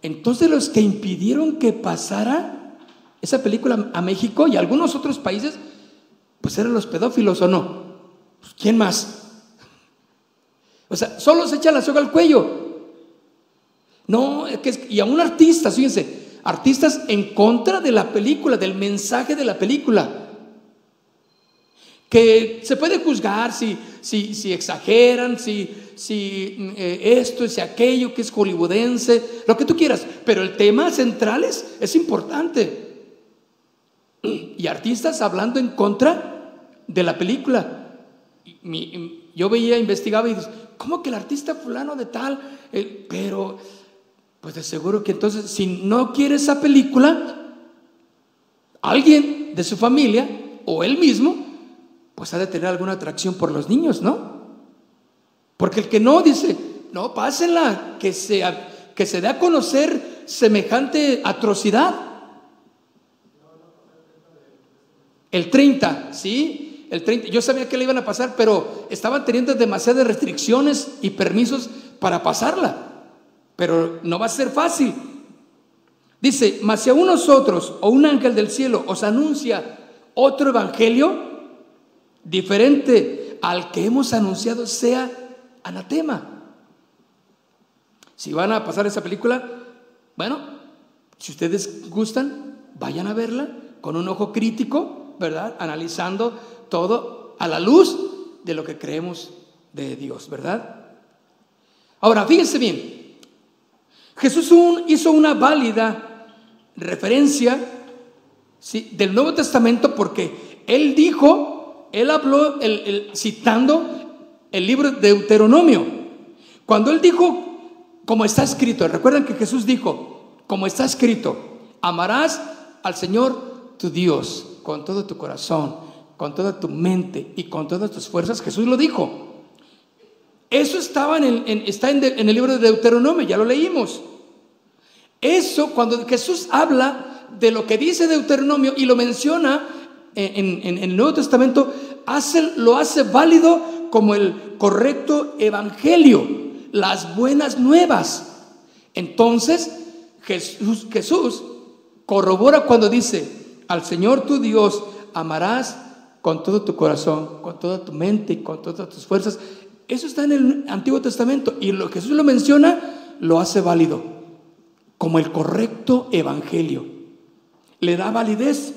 entonces los que impidieron que pasara esa película a México y a algunos otros países, pues eran los pedófilos o no. Pues, ¿Quién más? O sea, solo se echa la soga al cuello. No, que y a un artista, fíjense, artistas en contra de la película, del mensaje de la película. Que se puede juzgar si, si, exageran, si, si eh, esto, si aquello, que es hollywoodense, lo que tú quieras, pero el tema central es, es importante. Y artistas hablando en contra de la película. yo veía, investigaba y dices, ¿cómo que el artista fulano de tal? Eh, pero pues de seguro que entonces, si no quiere esa película, alguien de su familia o él mismo, pues ha de tener alguna atracción por los niños, ¿no? Porque el que no dice, no, pásenla, que se, que se dé a conocer semejante atrocidad. El 30, ¿sí? El 30, yo sabía que le iban a pasar, pero estaban teniendo demasiadas restricciones y permisos para pasarla pero no va a ser fácil. Dice, mas si a nosotros o un ángel del cielo os anuncia otro evangelio diferente al que hemos anunciado, sea anatema. Si van a pasar esa película, bueno, si ustedes gustan, vayan a verla con un ojo crítico, ¿verdad? Analizando todo a la luz de lo que creemos de Dios, ¿verdad? Ahora, fíjense bien, Jesús hizo una válida referencia del Nuevo Testamento porque él dijo, él habló citando el libro de Deuteronomio. Cuando él dijo, como está escrito, recuerden que Jesús dijo, como está escrito, amarás al Señor tu Dios con todo tu corazón, con toda tu mente y con todas tus fuerzas. Jesús lo dijo. Eso estaba en el, está en, el libro de Deuteronomio, ya lo leímos. Eso, cuando Jesús habla de lo que dice Deuteronomio y lo menciona en, el Nuevo Testamento, hace, lo hace válido como el correcto evangelio, las buenas nuevas. Entonces, Jesús, Jesús corrobora cuando dice, al Señor tu Dios amarás con todo tu corazón, con toda tu mente y con todas tus fuerzas. Eso está en el Antiguo Testamento y lo Jesús lo menciona lo hace válido como el correcto evangelio. Le da validez.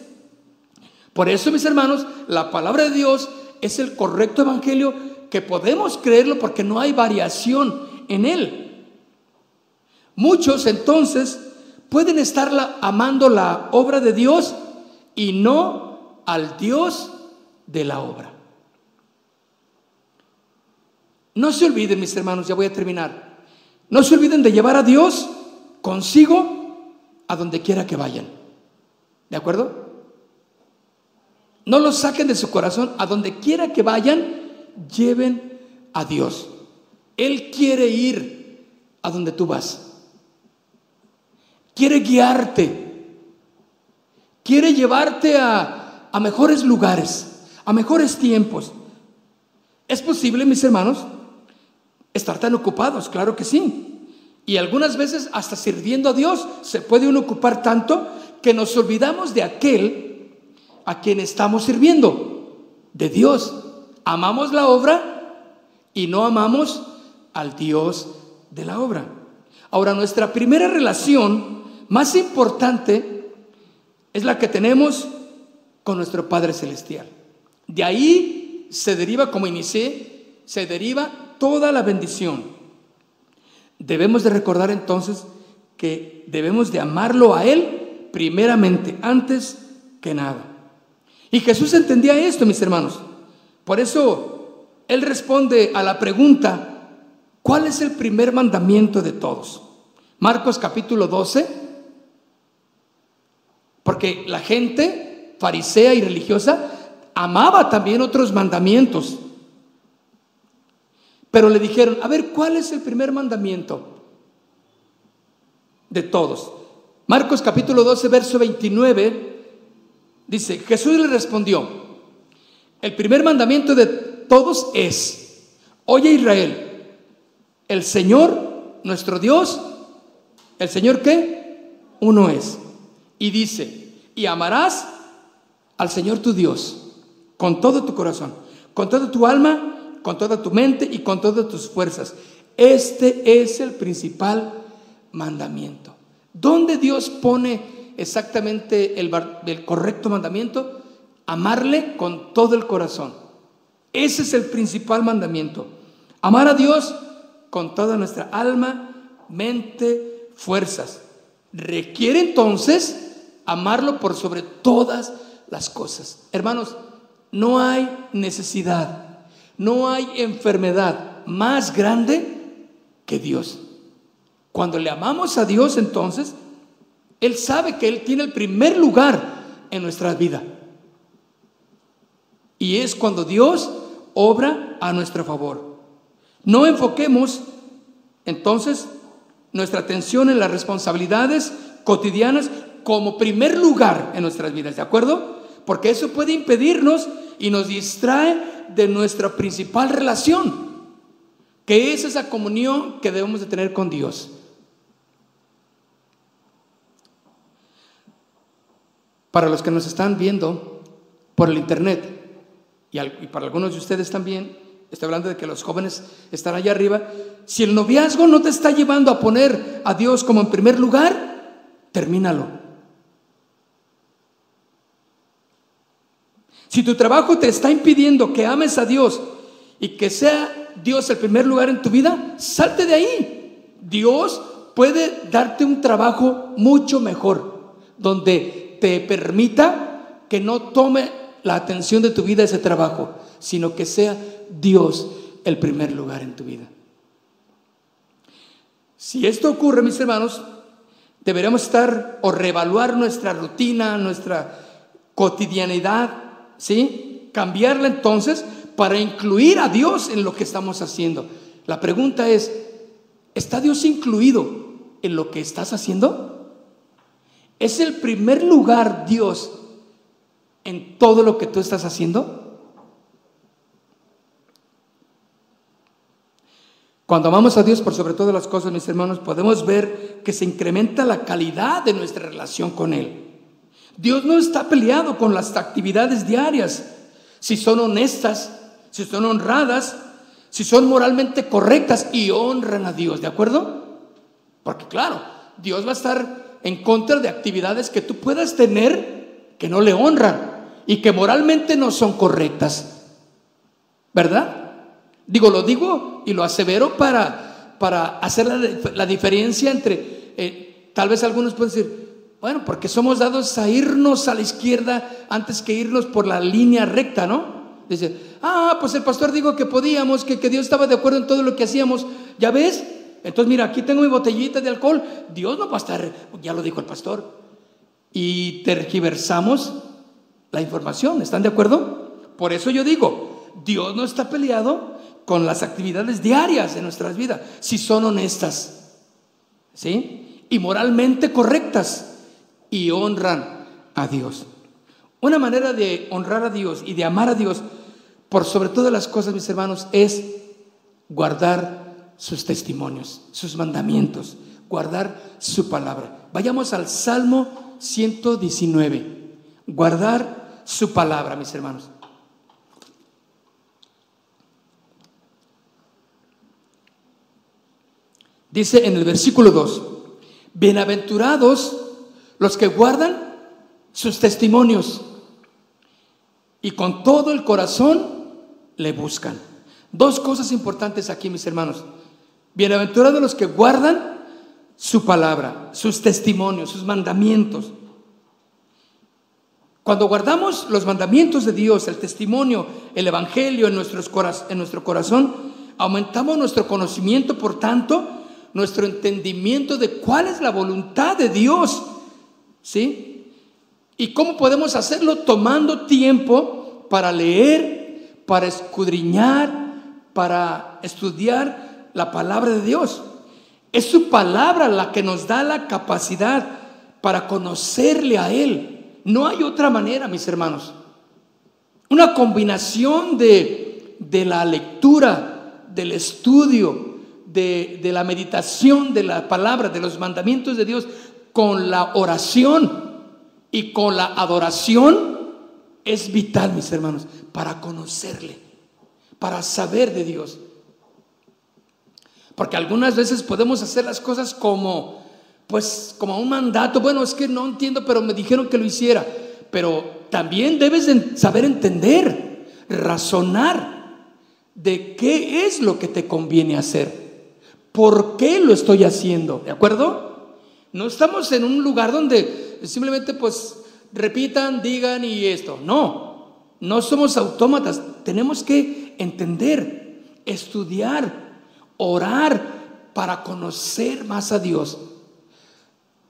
Por eso, mis hermanos, la palabra de Dios es el correcto evangelio que podemos creerlo porque no hay variación en él. Muchos entonces pueden estar amando la obra de Dios y no al Dios de la obra. No se olviden, mis hermanos, ya voy a terminar. No se olviden de llevar a Dios consigo a donde quiera que vayan. ¿De acuerdo? No lo saquen de su corazón. A donde quiera que vayan, lleven a Dios. Él quiere ir a donde tú vas. Quiere guiarte. Quiere llevarte a, a mejores lugares, a mejores tiempos. ¿Es posible, mis hermanos? Estar tan ocupados, claro que sí. Y algunas veces hasta sirviendo a Dios se puede uno ocupar tanto que nos olvidamos de aquel a quien estamos sirviendo, de Dios. Amamos la obra y no amamos al Dios de la obra. Ahora, nuestra primera relación más importante es la que tenemos con nuestro Padre Celestial. De ahí se deriva, como inicié, se deriva toda la bendición. Debemos de recordar entonces que debemos de amarlo a Él primeramente, antes que nada. Y Jesús entendía esto, mis hermanos. Por eso Él responde a la pregunta, ¿cuál es el primer mandamiento de todos? Marcos capítulo 12, porque la gente farisea y religiosa amaba también otros mandamientos. Pero le dijeron, a ver, ¿cuál es el primer mandamiento de todos? Marcos capítulo 12, verso 29, dice, Jesús le respondió, el primer mandamiento de todos es, oye Israel, el Señor, nuestro Dios, ¿el Señor qué? Uno es. Y dice, y amarás al Señor tu Dios con todo tu corazón, con toda tu alma con toda tu mente y con todas tus fuerzas. Este es el principal mandamiento. ¿Dónde Dios pone exactamente el, el, correcto mandamiento? Amarle con todo el corazón. Ese es el principal mandamiento. Amar a Dios con toda nuestra alma, mente, fuerzas. Requiere entonces amarlo por sobre todas las cosas. Hermanos, no hay necesidad no hay enfermedad más grande que Dios. Cuando le amamos a Dios, entonces, Él sabe que Él tiene el primer lugar en nuestra vida. Y es cuando Dios obra a nuestro favor. No enfoquemos entonces nuestra atención en las responsabilidades cotidianas como primer lugar en nuestras vidas, ¿de acuerdo? Porque eso puede impedirnos y nos distrae de nuestra principal relación, que es esa comunión que debemos de tener con Dios. Para los que nos están viendo por el internet, y, para algunos de ustedes también, estoy hablando de que los jóvenes están allá arriba, si el noviazgo no te está llevando a poner a Dios como en primer lugar, termínalo. Si tu trabajo te está impidiendo que ames a Dios y que sea Dios el primer lugar en tu vida, salte de ahí. Dios puede darte un trabajo mucho mejor, donde te permita que no tome la atención de tu vida ese trabajo, sino que sea Dios el primer lugar en tu vida. Si esto ocurre, mis hermanos, deberemos estar o reevaluar nuestra rutina, nuestra cotidianidad, ¿sí? Cambiarla entonces para incluir a Dios en lo que estamos haciendo. La pregunta es, ¿está Dios incluido en lo que estás haciendo? ¿Es el primer lugar Dios en todo lo que tú estás haciendo? Cuando amamos a Dios por sobre todas las cosas, mis hermanos, podemos ver que se incrementa la calidad de nuestra relación con Él. Dios no está peleado con las actividades diarias, si son honestas, si son honradas, si son moralmente correctas y honran a Dios, ¿de acuerdo? Porque claro, Dios va a estar en contra de actividades que tú puedas tener que no le honran y que moralmente no son correctas. ¿Verdad? Digo, lo digo y lo asevero para, para hacer la, diferencia entre, eh, tal vez algunos pueden decir, bueno, porque somos dados a irnos a la izquierda antes que irnos por la línea recta, ¿no? Dice, ah, pues el pastor dijo que podíamos, que, que Dios estaba de acuerdo en todo lo que hacíamos. ¿Ya ves? Entonces, mira, aquí tengo mi botellita de alcohol. Dios no va a estar, ya lo dijo el pastor. Y tergiversamos la información, ¿están de acuerdo? Por eso yo digo, Dios no está peleado con las actividades diarias de nuestras vidas, si son honestas, ¿sí? Y moralmente correctas y honran a Dios. Una manera de honrar a Dios y de amar a Dios por sobre todas las cosas, mis hermanos, es guardar sus testimonios, sus mandamientos, guardar su palabra. Vayamos al Salmo 119. Guardar su palabra, mis hermanos. Dice en el versículo 2, bienaventurados los que guardan sus testimonios y con todo el corazón le buscan. Dos cosas importantes aquí, mis hermanos. Bienaventurados los que guardan su palabra, sus testimonios, sus mandamientos. Cuando guardamos los mandamientos de Dios, el testimonio, el evangelio en, nuestros en nuestro corazón, aumentamos nuestro conocimiento, por tanto, nuestro entendimiento de cuál es la voluntad de Dios ¿Sí? ¿Y cómo podemos hacerlo? Tomando tiempo para leer, para escudriñar, para estudiar la palabra de Dios. Es su palabra la que nos da la capacidad para conocerle a Él. No hay otra manera, mis hermanos. Una combinación de, de la lectura, del estudio, de, de la meditación de la palabra, de los mandamientos de Dios, con la oración y con la adoración es vital, mis hermanos, para conocerle, para saber de Dios. Porque algunas veces podemos hacer las cosas como, pues, como un mandato. Bueno, es que no entiendo, pero me dijeron que lo hiciera. Pero también debes saber entender, razonar de qué es lo que te conviene hacer. ¿Por qué lo estoy haciendo? ¿De acuerdo? No estamos en un lugar donde simplemente pues repitan, digan y esto. No, no somos autómatas. Tenemos que entender, estudiar, orar para conocer más a Dios.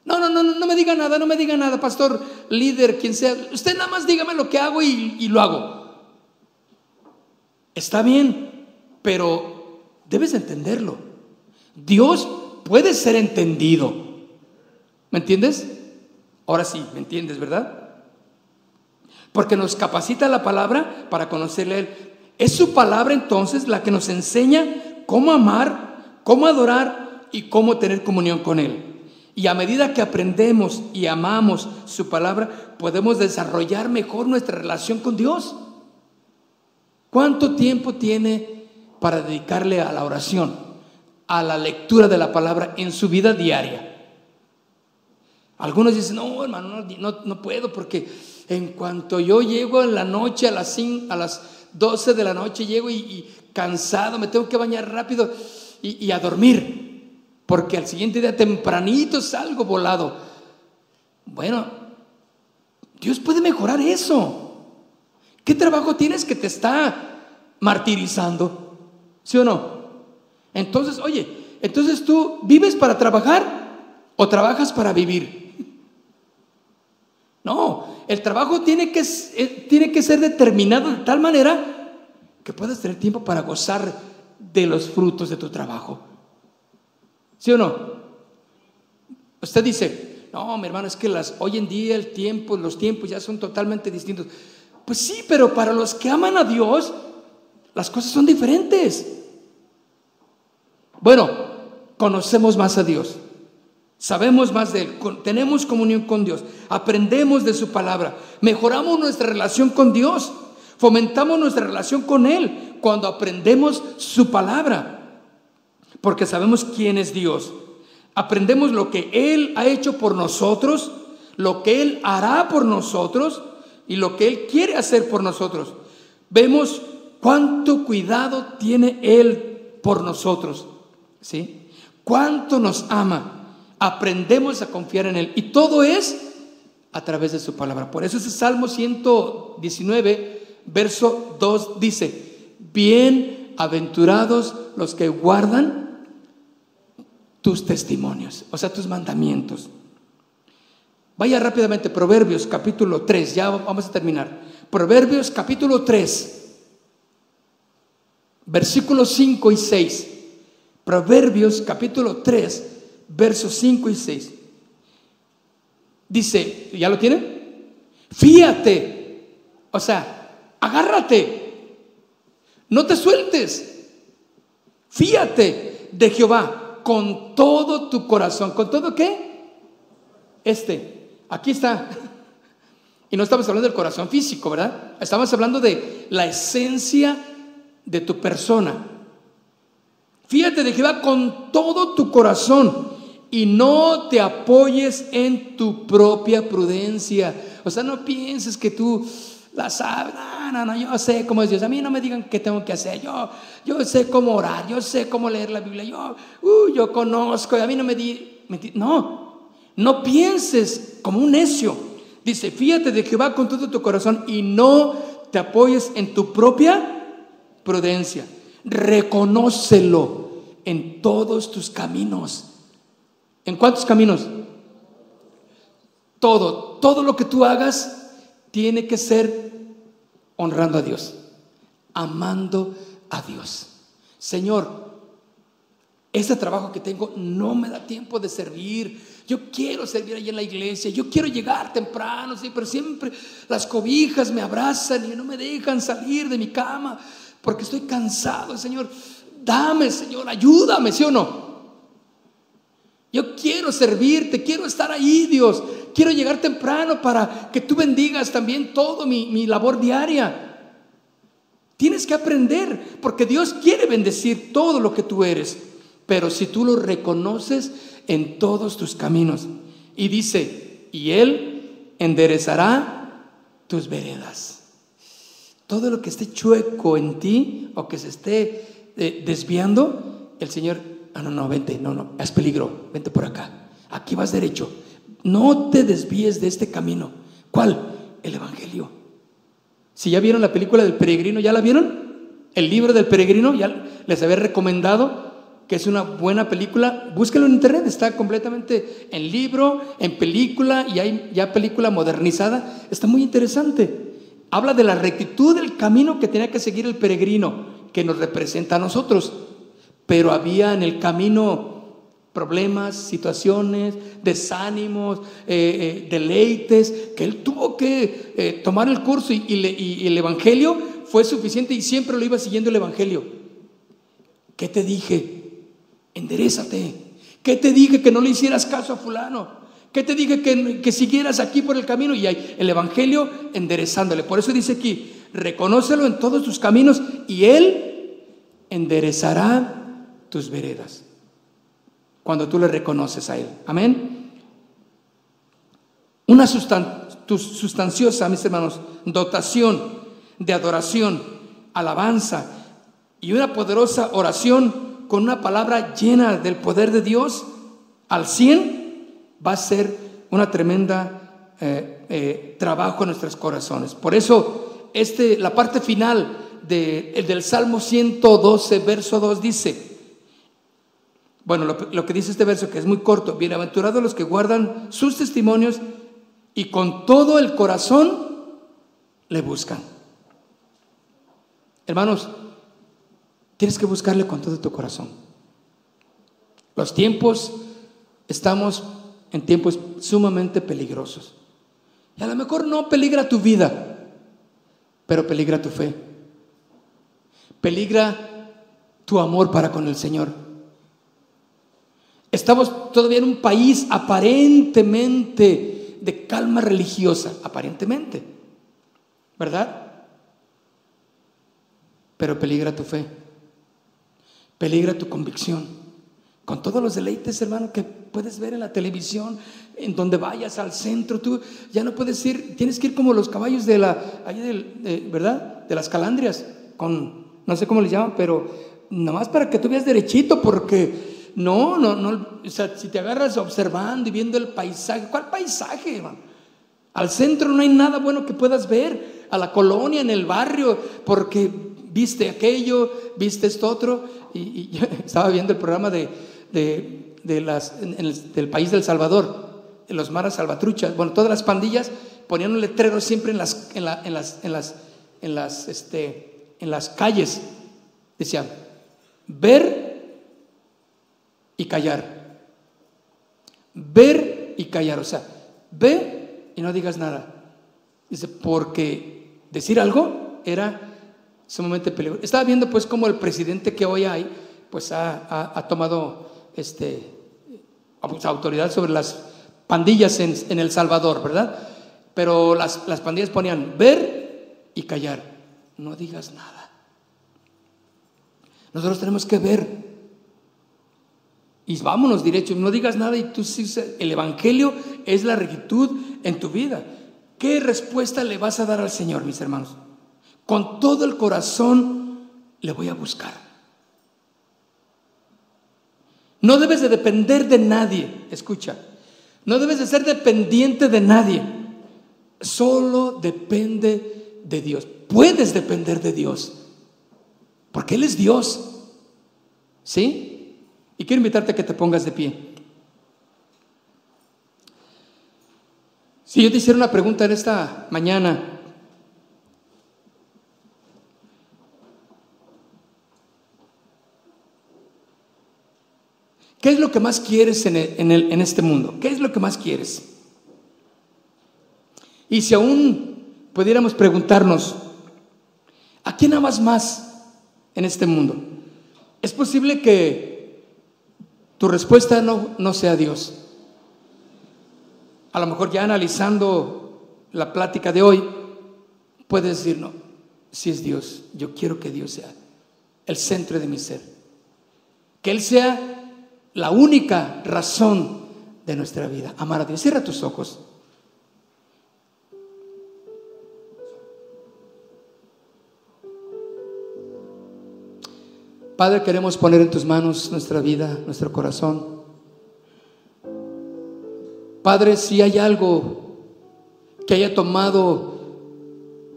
No, no, no, no me diga nada, no me diga nada, pastor, líder, quien sea. Usted nada más dígame lo que hago y, y lo hago. Está bien, pero debes entenderlo. Dios puede ser entendido. ¿Me entiendes? Ahora sí, ¿me entiendes, verdad? Porque nos capacita la palabra para conocerle a Él. Es su palabra entonces la que nos enseña cómo amar, cómo adorar y cómo tener comunión con Él. Y a medida que aprendemos y amamos su palabra, podemos desarrollar mejor nuestra relación con Dios. ¿Cuánto tiempo tiene para dedicarle a la oración, a la lectura de la palabra en su vida diaria? Algunos dicen, no, hermano, no, puedo porque en cuanto yo llego en la noche a las, a las 12 de la noche, llego y, cansado, me tengo que bañar rápido y, a dormir, porque al siguiente día tempranito salgo volado. Bueno, Dios puede mejorar eso. ¿Qué trabajo tienes que te está martirizando? ¿Sí o no? Entonces, oye, entonces tú vives para trabajar o trabajas para vivir. No, el trabajo tiene que, eh, tiene que ser determinado de tal manera que puedas tener tiempo para gozar de los frutos de tu trabajo. ¿Sí o no? Usted dice, no, mi hermano, es que las, hoy en día el tiempo, los tiempos ya son totalmente distintos. Pues sí, pero para los que aman a Dios, las cosas son diferentes. Bueno, conocemos más a Dios, sabemos más de Él, tenemos comunión con Dios, aprendemos de su palabra, mejoramos nuestra relación con Dios, fomentamos nuestra relación con Él cuando aprendemos su palabra, porque sabemos quién es Dios. Aprendemos lo que Él ha hecho por nosotros, lo que Él hará por nosotros y lo que Él quiere hacer por nosotros. Vemos cuánto cuidado tiene Él por nosotros. ¿Sí? Cuánto nos ama. Aprendemos a confiar en Él. Y todo es a través de su palabra. Por eso ese Salmo 119, verso 2 dice, bienaventurados los que guardan tus testimonios, o sea, tus mandamientos. Vaya rápidamente, Proverbios capítulo 3, ya vamos a terminar. Proverbios capítulo 3, versículos 5 y 6. Proverbios capítulo 3, versos 5 y 6. Dice, ¿ya lo tienen? Fíate, o sea, agárrate, no te sueltes, fíate de Jehová con todo tu corazón. ¿Con todo qué? Este, Aquí está. Y no estamos hablando del corazón físico, ¿verdad? Estamos hablando de la esencia de tu persona. Fíjate de Jehová con todo tu corazón y no te apoyes en tu propia prudencia. O sea, no pienses que tú la sabes. No, no, yo sé cómo es Dios. A mí no me digan qué tengo que hacer. Yo, yo sé cómo orar, yo sé cómo leer la Biblia. Yo, uh, yo conozco. A mí no me di. No, no pienses como un necio. Dice, fíjate de Jehová con todo tu corazón y no te apoyes en tu propia prudencia. Reconócelo en todos tus caminos. ¿En cuántos caminos? Todo, todo lo que tú hagas tiene que ser honrando a Dios, amando a Dios. Señor, este trabajo que tengo no me da tiempo de servir, yo quiero servir ahí en la iglesia, yo quiero llegar temprano, sí, pero siempre las cobijas me abrazan y no me dejan salir de mi cama porque estoy cansado, Señor. Dame, Señor, ayúdame, ¿sí o no? Yo quiero servirte, quiero estar ahí, Dios. Quiero llegar temprano para que tú bendigas también todo mi, mi labor diaria. Tienes que aprender, porque Dios quiere bendecir todo lo que tú eres. Pero si tú lo reconoces, en todos tus caminos. Y dice, y Él enderezará tus veredas. Todo lo que esté chueco en ti o que se esté eh, desviando, el Señor, ah, no, no, vente, no, no, es peligro, vente por acá. Aquí vas derecho. No te desvíes de este camino. ¿Cuál? El Evangelio. Si ya vieron la película del peregrino, ¿ya la vieron? El libro del peregrino, ya les había recomendado que es una buena película, búsquelo en internet, está completamente en libro, en película y hay ya película modernizada, está muy interesante. Habla de la rectitud del camino que tenía que seguir el peregrino, que nos representa a nosotros, pero había en el camino problemas, situaciones, desánimos, eh, eh, deleites, que él tuvo que eh, tomar el curso y, el Evangelio fue suficiente y siempre lo iba siguiendo el Evangelio. ¿Qué te dije? enderezate. ¿Qué te dije que no le hicieras caso a fulano? ¿Qué te dije que, siguieras aquí por el camino? Y hay el Evangelio enderezándole. Por eso dice aquí, reconócelo en todos tus caminos y Él enderezará tus veredas. Cuando tú le reconoces a Él. Amén. Una sustanciosa, mis hermanos, dotación de adoración, alabanza y una poderosa oración con una palabra llena del poder de Dios al 100 va a ser una tremenda eh, eh, trabajo en nuestros corazones. Por eso, este, la parte final de, del Salmo 112, verso 2 dice, bueno, lo, que dice este verso, que es muy corto, bienaventurados los que guardan sus testimonios y con todo el corazón le buscan. Hermanos, tienes que buscarle con todo tu corazón. Los tiempos, estamos en tiempos sumamente peligrosos. Y a lo mejor no peligra tu vida, pero peligra tu fe. Peligra tu amor para con el Señor. Estamos todavía en un país aparentemente de calma religiosa, aparentemente, ¿verdad? Pero peligra tu fe, peligra tu convicción, con todos los deleites, hermano, que puedes ver en la televisión, en donde vayas al centro, tú ya no puedes ir, tienes que ir como los caballos de la, ¿verdad? De las calandrias, con, no sé cómo les llaman, pero nada más para que tú veas derechito, porque no, no, no. O sea, si te agarras observando y viendo el paisaje, ¿cuál paisaje, hermano? Al centro no hay nada bueno que puedas ver. A la colonia, en el barrio, porque viste aquello, viste esto otro. Y, yo estaba viendo el programa de, de, las, del país del Salvador, de los maras salvatruchas. Bueno, todas las pandillas ponían un letrero siempre en las, en, en en en este, en las calles. Decían, ver y callar. Ver y callar. O sea, ve y no digas nada. Dice, porque decir algo era sumamente peligroso. Estaba viendo pues como el presidente que hoy hay, pues ha, tomado este, pues, autoridad sobre las pandillas en, El Salvador, ¿verdad? Pero las, las pandillas ponían ver y callar. No digas nada. Nosotros tenemos que ver y vámonos derecho, no digas nada y tú sí, el Evangelio es la rectitud en tu vida. ¿Qué respuesta le vas a dar al Señor, mis hermanos? Con todo el corazón le voy a buscar. No debes de depender de nadie, escucha, no debes de ser dependiente de nadie, solo depende de Dios. Puedes depender de Dios, porque Él es Dios, ¿sí? Y quiero invitarte a que te pongas de pie. Si yo te hiciera una pregunta en esta mañana, ¿qué es lo que más quieres en, en este mundo? ¿Qué es lo que más quieres? Y si aún pudiéramos preguntarnos, ¿a quién amas más en este mundo? Es posible que tu respuesta no, no sea Dios. A lo mejor ya analizando la plática de hoy, puedes decir, no, si es Dios, yo quiero que Dios sea el centro de mi ser. Que Él sea la única razón de nuestra vida. Amar a Dios. Cierra tus ojos. Padre, queremos poner en tus manos nuestra vida, nuestro corazón. Padre, si hay algo que haya tomado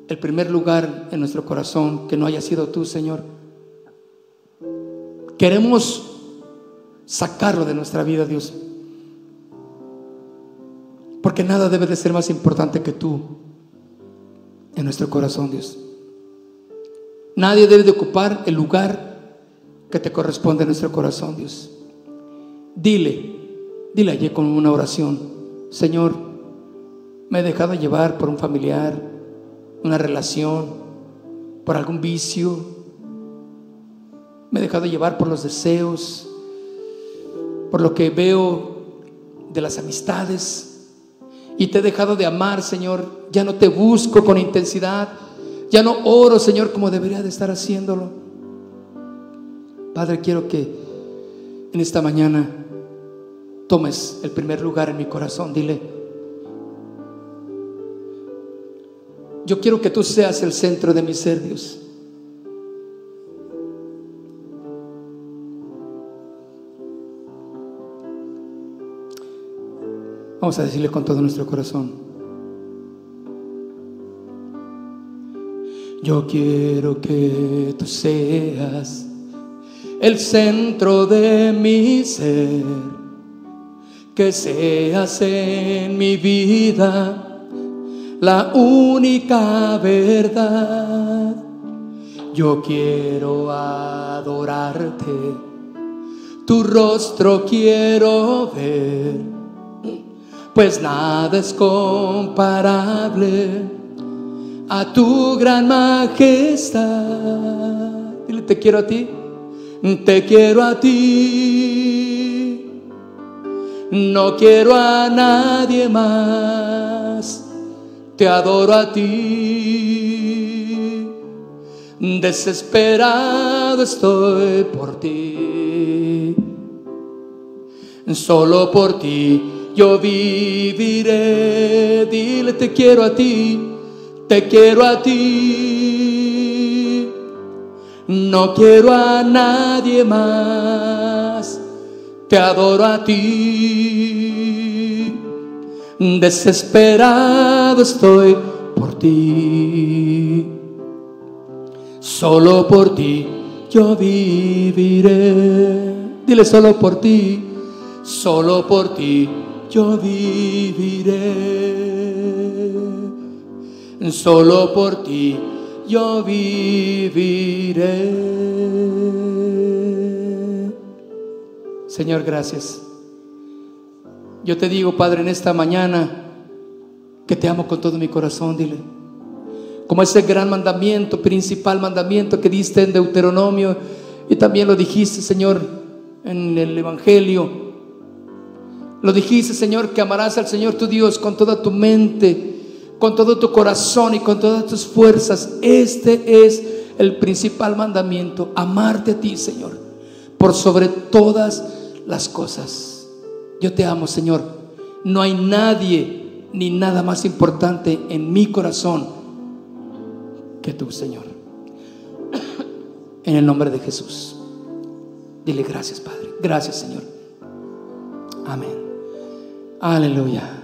el primer lugar en nuestro corazón, que no haya sido tú, Señor, queremos sacarlo de nuestra vida, Dios. Porque nada debe de ser más importante que tú en nuestro corazón, Dios. Nadie debe de ocupar el lugar que te corresponde a nuestro corazón, Dios. Dile, dile allí con una oración, Señor, me he dejado llevar por un familiar, una relación, por algún vicio, me he dejado llevar por los deseos, por lo que veo de las amistades, y te he dejado de amar, Señor, ya no te busco con intensidad, ya no oro, Señor, como debería de estar haciéndolo. Padre, quiero que en esta mañana tomes el primer lugar en mi corazón. Dile, yo quiero que tú seas el centro de mi ser, Dios. Vamos a decirle con todo nuestro corazón. Yo quiero que tú seas el centro de mi ser, que seas en mi vida la única verdad. Yo quiero adorarte, tu rostro quiero ver, pues nada es comparable a tu gran majestad. Dile, te quiero a ti te quiero a ti, no quiero a nadie más, te adoro a ti, desesperado estoy por ti, solo por ti yo viviré, dile te quiero a ti, te quiero a ti no quiero a nadie más, te adoro a ti. Desesperado estoy por ti. Solo por ti yo viviré. Dile solo por ti, solo por ti yo viviré. Solo por ti yo viviré. Señor, gracias. Yo te digo, Padre, en esta mañana que te amo con todo mi corazón, dile. Como ese gran mandamiento, principal mandamiento que diste en Deuteronomio y también lo dijiste, Señor, en el Evangelio. Lo dijiste, Señor, que amarás al Señor tu Dios con toda tu mente con todo tu corazón y con todas tus fuerzas. Este es el principal mandamiento, amarte a ti, Señor, por sobre todas las cosas. Yo te amo, Señor. No hay nadie ni nada más importante en mi corazón que tú, Señor. En el nombre de Jesús. Dile gracias, Padre. Gracias, Señor. Amén. Aleluya.